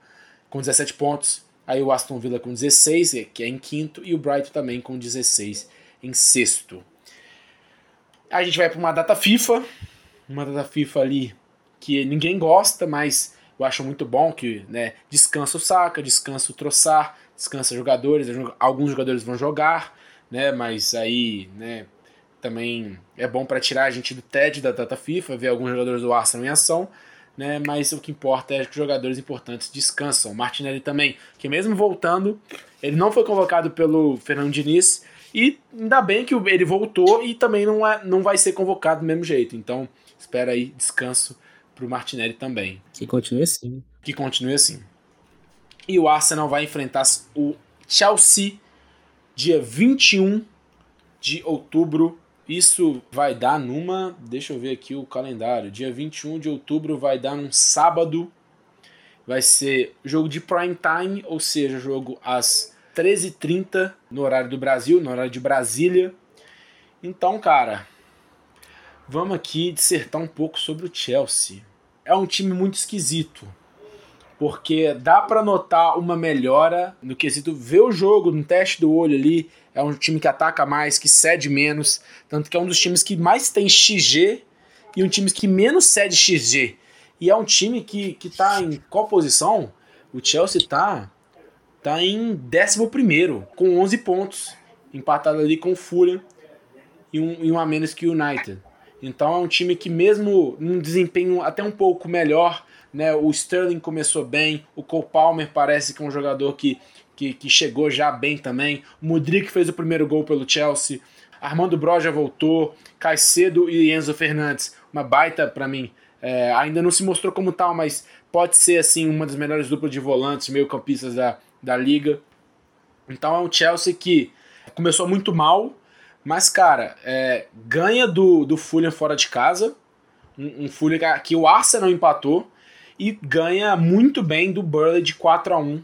[SPEAKER 1] Com 17 pontos, aí o Aston Villa com 16, que é em quinto, e o Brighton também com 16 em sexto. A gente vai para uma data FIFA, uma data FIFA ali que ninguém gosta, mas eu acho muito bom que né, descansa o Saka, descansa o Troçar, descansa jogadores, alguns jogadores vão jogar, né, mas aí né, também é bom para tirar a gente do TED da data FIFA, ver alguns jogadores do Arsenal em ação, né, mas o que importa é que jogadores importantes descansam. Martinelli também, que mesmo voltando, ele não foi convocado pelo Fernando Diniz, e ainda bem que ele voltou e também não, é, não vai ser convocado do mesmo jeito. Então, espera aí, descanso pro Martinelli também.
[SPEAKER 2] Que continue assim.
[SPEAKER 1] Que continue assim. E o Arsenal vai enfrentar o Chelsea dia 21 de outubro. Isso vai dar numa. Deixa eu ver aqui o calendário. Dia 21 de outubro vai dar num sábado. Vai ser jogo de prime time, ou seja, jogo às 13h30 no horário do Brasil, no horário de Brasília. Então, cara, vamos aqui dissertar um pouco sobre o Chelsea é um time muito esquisito. porque dá para notar uma melhora no quesito ver o jogo, no teste do olho ali. É um time que ataca mais, que cede menos, tanto que é um dos times que mais tem XG e um time que menos cede XG. E é um time que, que tá em qual posição? O Chelsea tá, tá em 11, com 11 pontos, empatado ali com o Fulham e um, e um a menos que o United. Então é um time que, mesmo num desempenho até um pouco melhor, né, o Sterling começou bem, o Cole Palmer parece que é um jogador que, que, que chegou já bem também, o Mudrik fez o primeiro gol pelo Chelsea, Armando Broja voltou, Caicedo e Enzo Fernandes, uma baita para mim. É, ainda não se mostrou como tal, mas pode ser assim uma das melhores duplas de volantes, meio-campistas da, da liga. Então é um Chelsea que começou muito mal, mas, cara, é, ganha do, do Fulham fora de casa. Um, um Fulham que o Arsenal empatou. E ganha muito bem do Burley de 4 a 1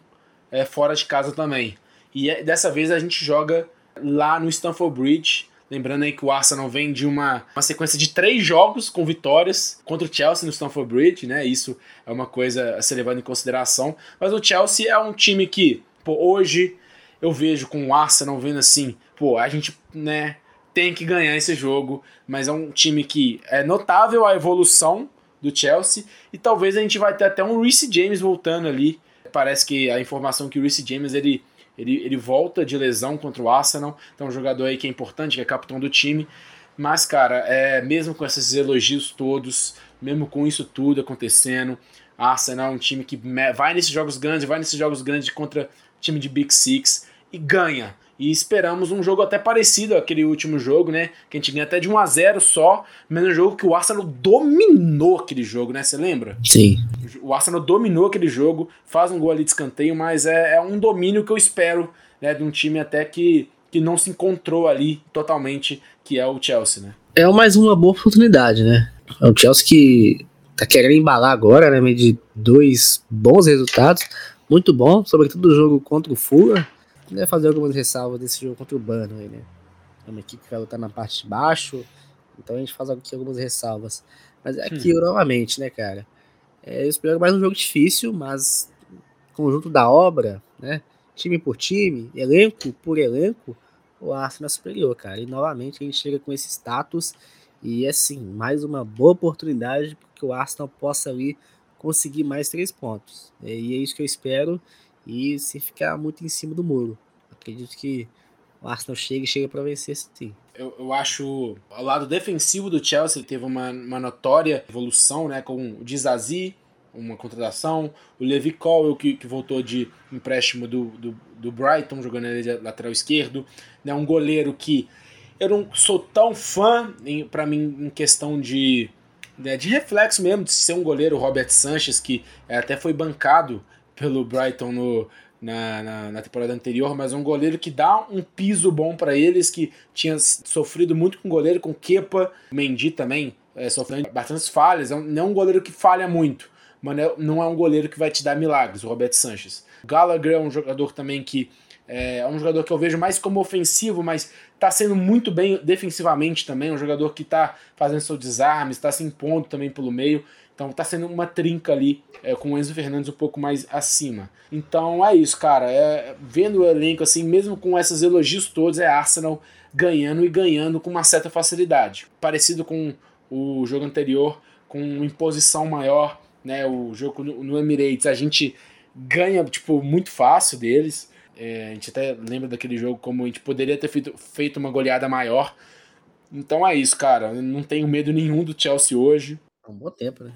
[SPEAKER 1] é, fora de casa também. E é, dessa vez a gente joga lá no Stamford Bridge. Lembrando aí que o Arsenal vem de uma, uma sequência de três jogos com vitórias contra o Chelsea no Stamford Bridge, né? Isso é uma coisa a ser levada em consideração. Mas o Chelsea é um time que, pô, hoje eu vejo com o Arsenal vendo assim, pô, a gente, né, tem que ganhar esse jogo, mas é um time que é notável a evolução do Chelsea e talvez a gente vai ter até um Reece James voltando ali. Parece que a informação que o Reece James ele, ele, ele volta de lesão contra o Arsenal, então um jogador aí que é importante, que é capitão do time. Mas, cara, é, mesmo com esses elogios todos, mesmo com isso tudo acontecendo, Arsenal é um time que vai nesses jogos grandes, vai nesses jogos grandes contra time de Big Six e ganha. E esperamos um jogo até parecido àquele último jogo, né? Que a gente ganha até de 1 a 0 só, mas um jogo que o Arsenal dominou aquele jogo, né? Você lembra?
[SPEAKER 2] Sim.
[SPEAKER 1] O Arsenal dominou aquele jogo, faz um gol ali de escanteio, mas é, é um domínio que eu espero, né? De um time até que, que não se encontrou ali totalmente, que é o Chelsea, né?
[SPEAKER 2] É mais uma boa oportunidade, né? É o Chelsea que tá querendo embalar agora, né? Meio de dois bons resultados, muito bom, sobretudo o jogo contra o Fulham né, fazer algumas ressalvas desse jogo contra o Burnley, né? É uma equipe que vai lutar na parte de baixo, então a gente faz aqui algumas ressalvas. Mas é aquilo hum. novamente, né, cara? É, eu espero mais um jogo difícil, mas conjunto da obra, né? Time por time, elenco por elenco, o Arsenal é superior, cara. E novamente a gente chega com esse status e assim, mais uma boa oportunidade que o Arsenal possa ali conseguir mais três pontos. E é isso que eu espero e se ficar muito em cima do muro. Acredito que o Arsenal chega e chega para vencer sim.
[SPEAKER 1] Eu, eu acho o lado defensivo do Chelsea teve uma, uma notória evolução, né, com o Dizazi, uma contratação, o Levi Colwell que, que voltou de empréstimo do, do, do Brighton, jogando ele de lateral esquerdo, né, um goleiro que eu não sou tão fã para mim em questão de né, de reflexo mesmo de ser um goleiro Robert Sanches que até foi bancado pelo Brighton no, na, na, na, temporada anterior, mas é um goleiro que dá um piso bom para eles, que tinha sofrido muito com goleiro, com Kepa, Mendy também, é, sofrendo bastantes falhas. É um, não é um goleiro que falha muito, mas não é um goleiro que vai te dar milagres, o Roberto Sanches. Gallagher é um jogador também que é, é um jogador que eu vejo mais como ofensivo, mas está sendo muito bem defensivamente também. Um jogador que está fazendo seu desarme, está se impondo também pelo meio. Então tá sendo uma trinca ali é, com o Enzo Fernandes um pouco mais acima. Então é isso, cara. É, vendo o elenco assim, mesmo com esses elogios todos, é Arsenal ganhando e ganhando com uma certa facilidade. Parecido com o jogo anterior, com imposição maior, né? O jogo no Emirates, a gente ganha tipo muito fácil deles. É, a gente até lembra daquele jogo como a gente poderia ter feito, feito uma goleada maior. Então é isso, cara. Eu não tenho medo nenhum do Chelsea hoje.
[SPEAKER 2] É um bom tempo, né?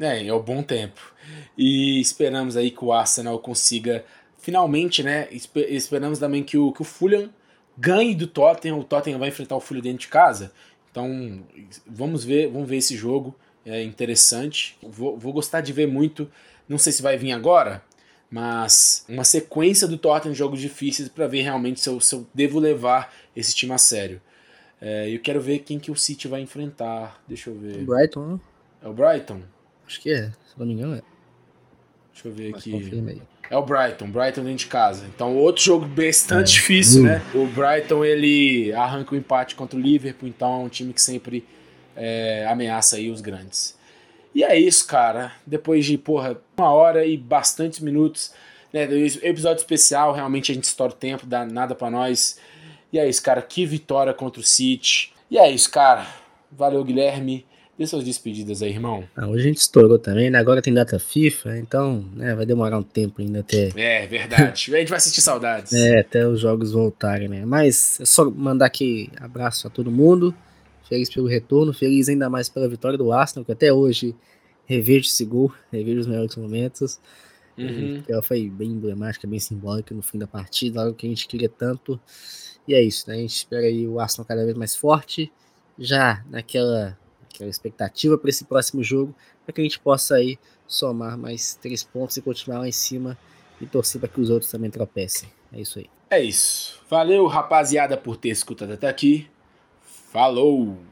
[SPEAKER 1] É, é um bom tempo. E esperamos aí que o Arsenal consiga finalmente, né? Esperamos também que o, que o Fulham ganhe do Tottenham. O Tottenham vai enfrentar o Fulham dentro de casa. Então, vamos ver, vamos ver esse jogo. É interessante. Vou, vou gostar de ver muito. Não sei se vai vir agora, mas uma sequência do Tottenham jogos difíceis para ver realmente se eu, se eu devo levar esse time a sério. É, eu quero ver quem que o City vai enfrentar. Deixa eu ver.
[SPEAKER 2] O Brighton, né?
[SPEAKER 1] É o Brighton?
[SPEAKER 2] Acho que é, se não me engano é.
[SPEAKER 1] Deixa eu ver Mas aqui. É o Brighton, Brighton dentro de casa. Então, outro jogo bastante é. difícil, né? O Brighton ele arranca o empate contra o Liverpool, então é um time que sempre é, ameaça aí os grandes. E é isso, cara. Depois de, porra, uma hora e bastantes minutos, né? Episódio especial, realmente a gente estoura o tempo, dá nada para nós. E é isso, cara. Que vitória contra o City. E é isso, cara. Valeu, Guilherme. Dê suas despedidas aí, irmão.
[SPEAKER 2] Ah, hoje a gente estourou também, né? Agora tem data FIFA, então né, vai demorar um tempo ainda até.
[SPEAKER 1] É, verdade. a gente vai sentir saudades.
[SPEAKER 2] É, até os jogos voltarem, né? Mas é só mandar aqui abraço a todo mundo. Feliz pelo retorno, feliz ainda mais pela vitória do Arsenal, que até hoje revejo esse gol, revejo os melhores momentos. Uhum. Ela foi bem emblemática, bem simbólica no fim da partida, algo que a gente queria tanto. E é isso, né? A gente espera aí o Arsenal cada vez mais forte, já naquela, naquela expectativa para esse próximo jogo, para que a gente possa aí somar mais três pontos e continuar lá em cima e torcer para que os outros também tropecem. É isso aí.
[SPEAKER 1] É isso. Valeu, rapaziada, por ter escutado até aqui. Falou!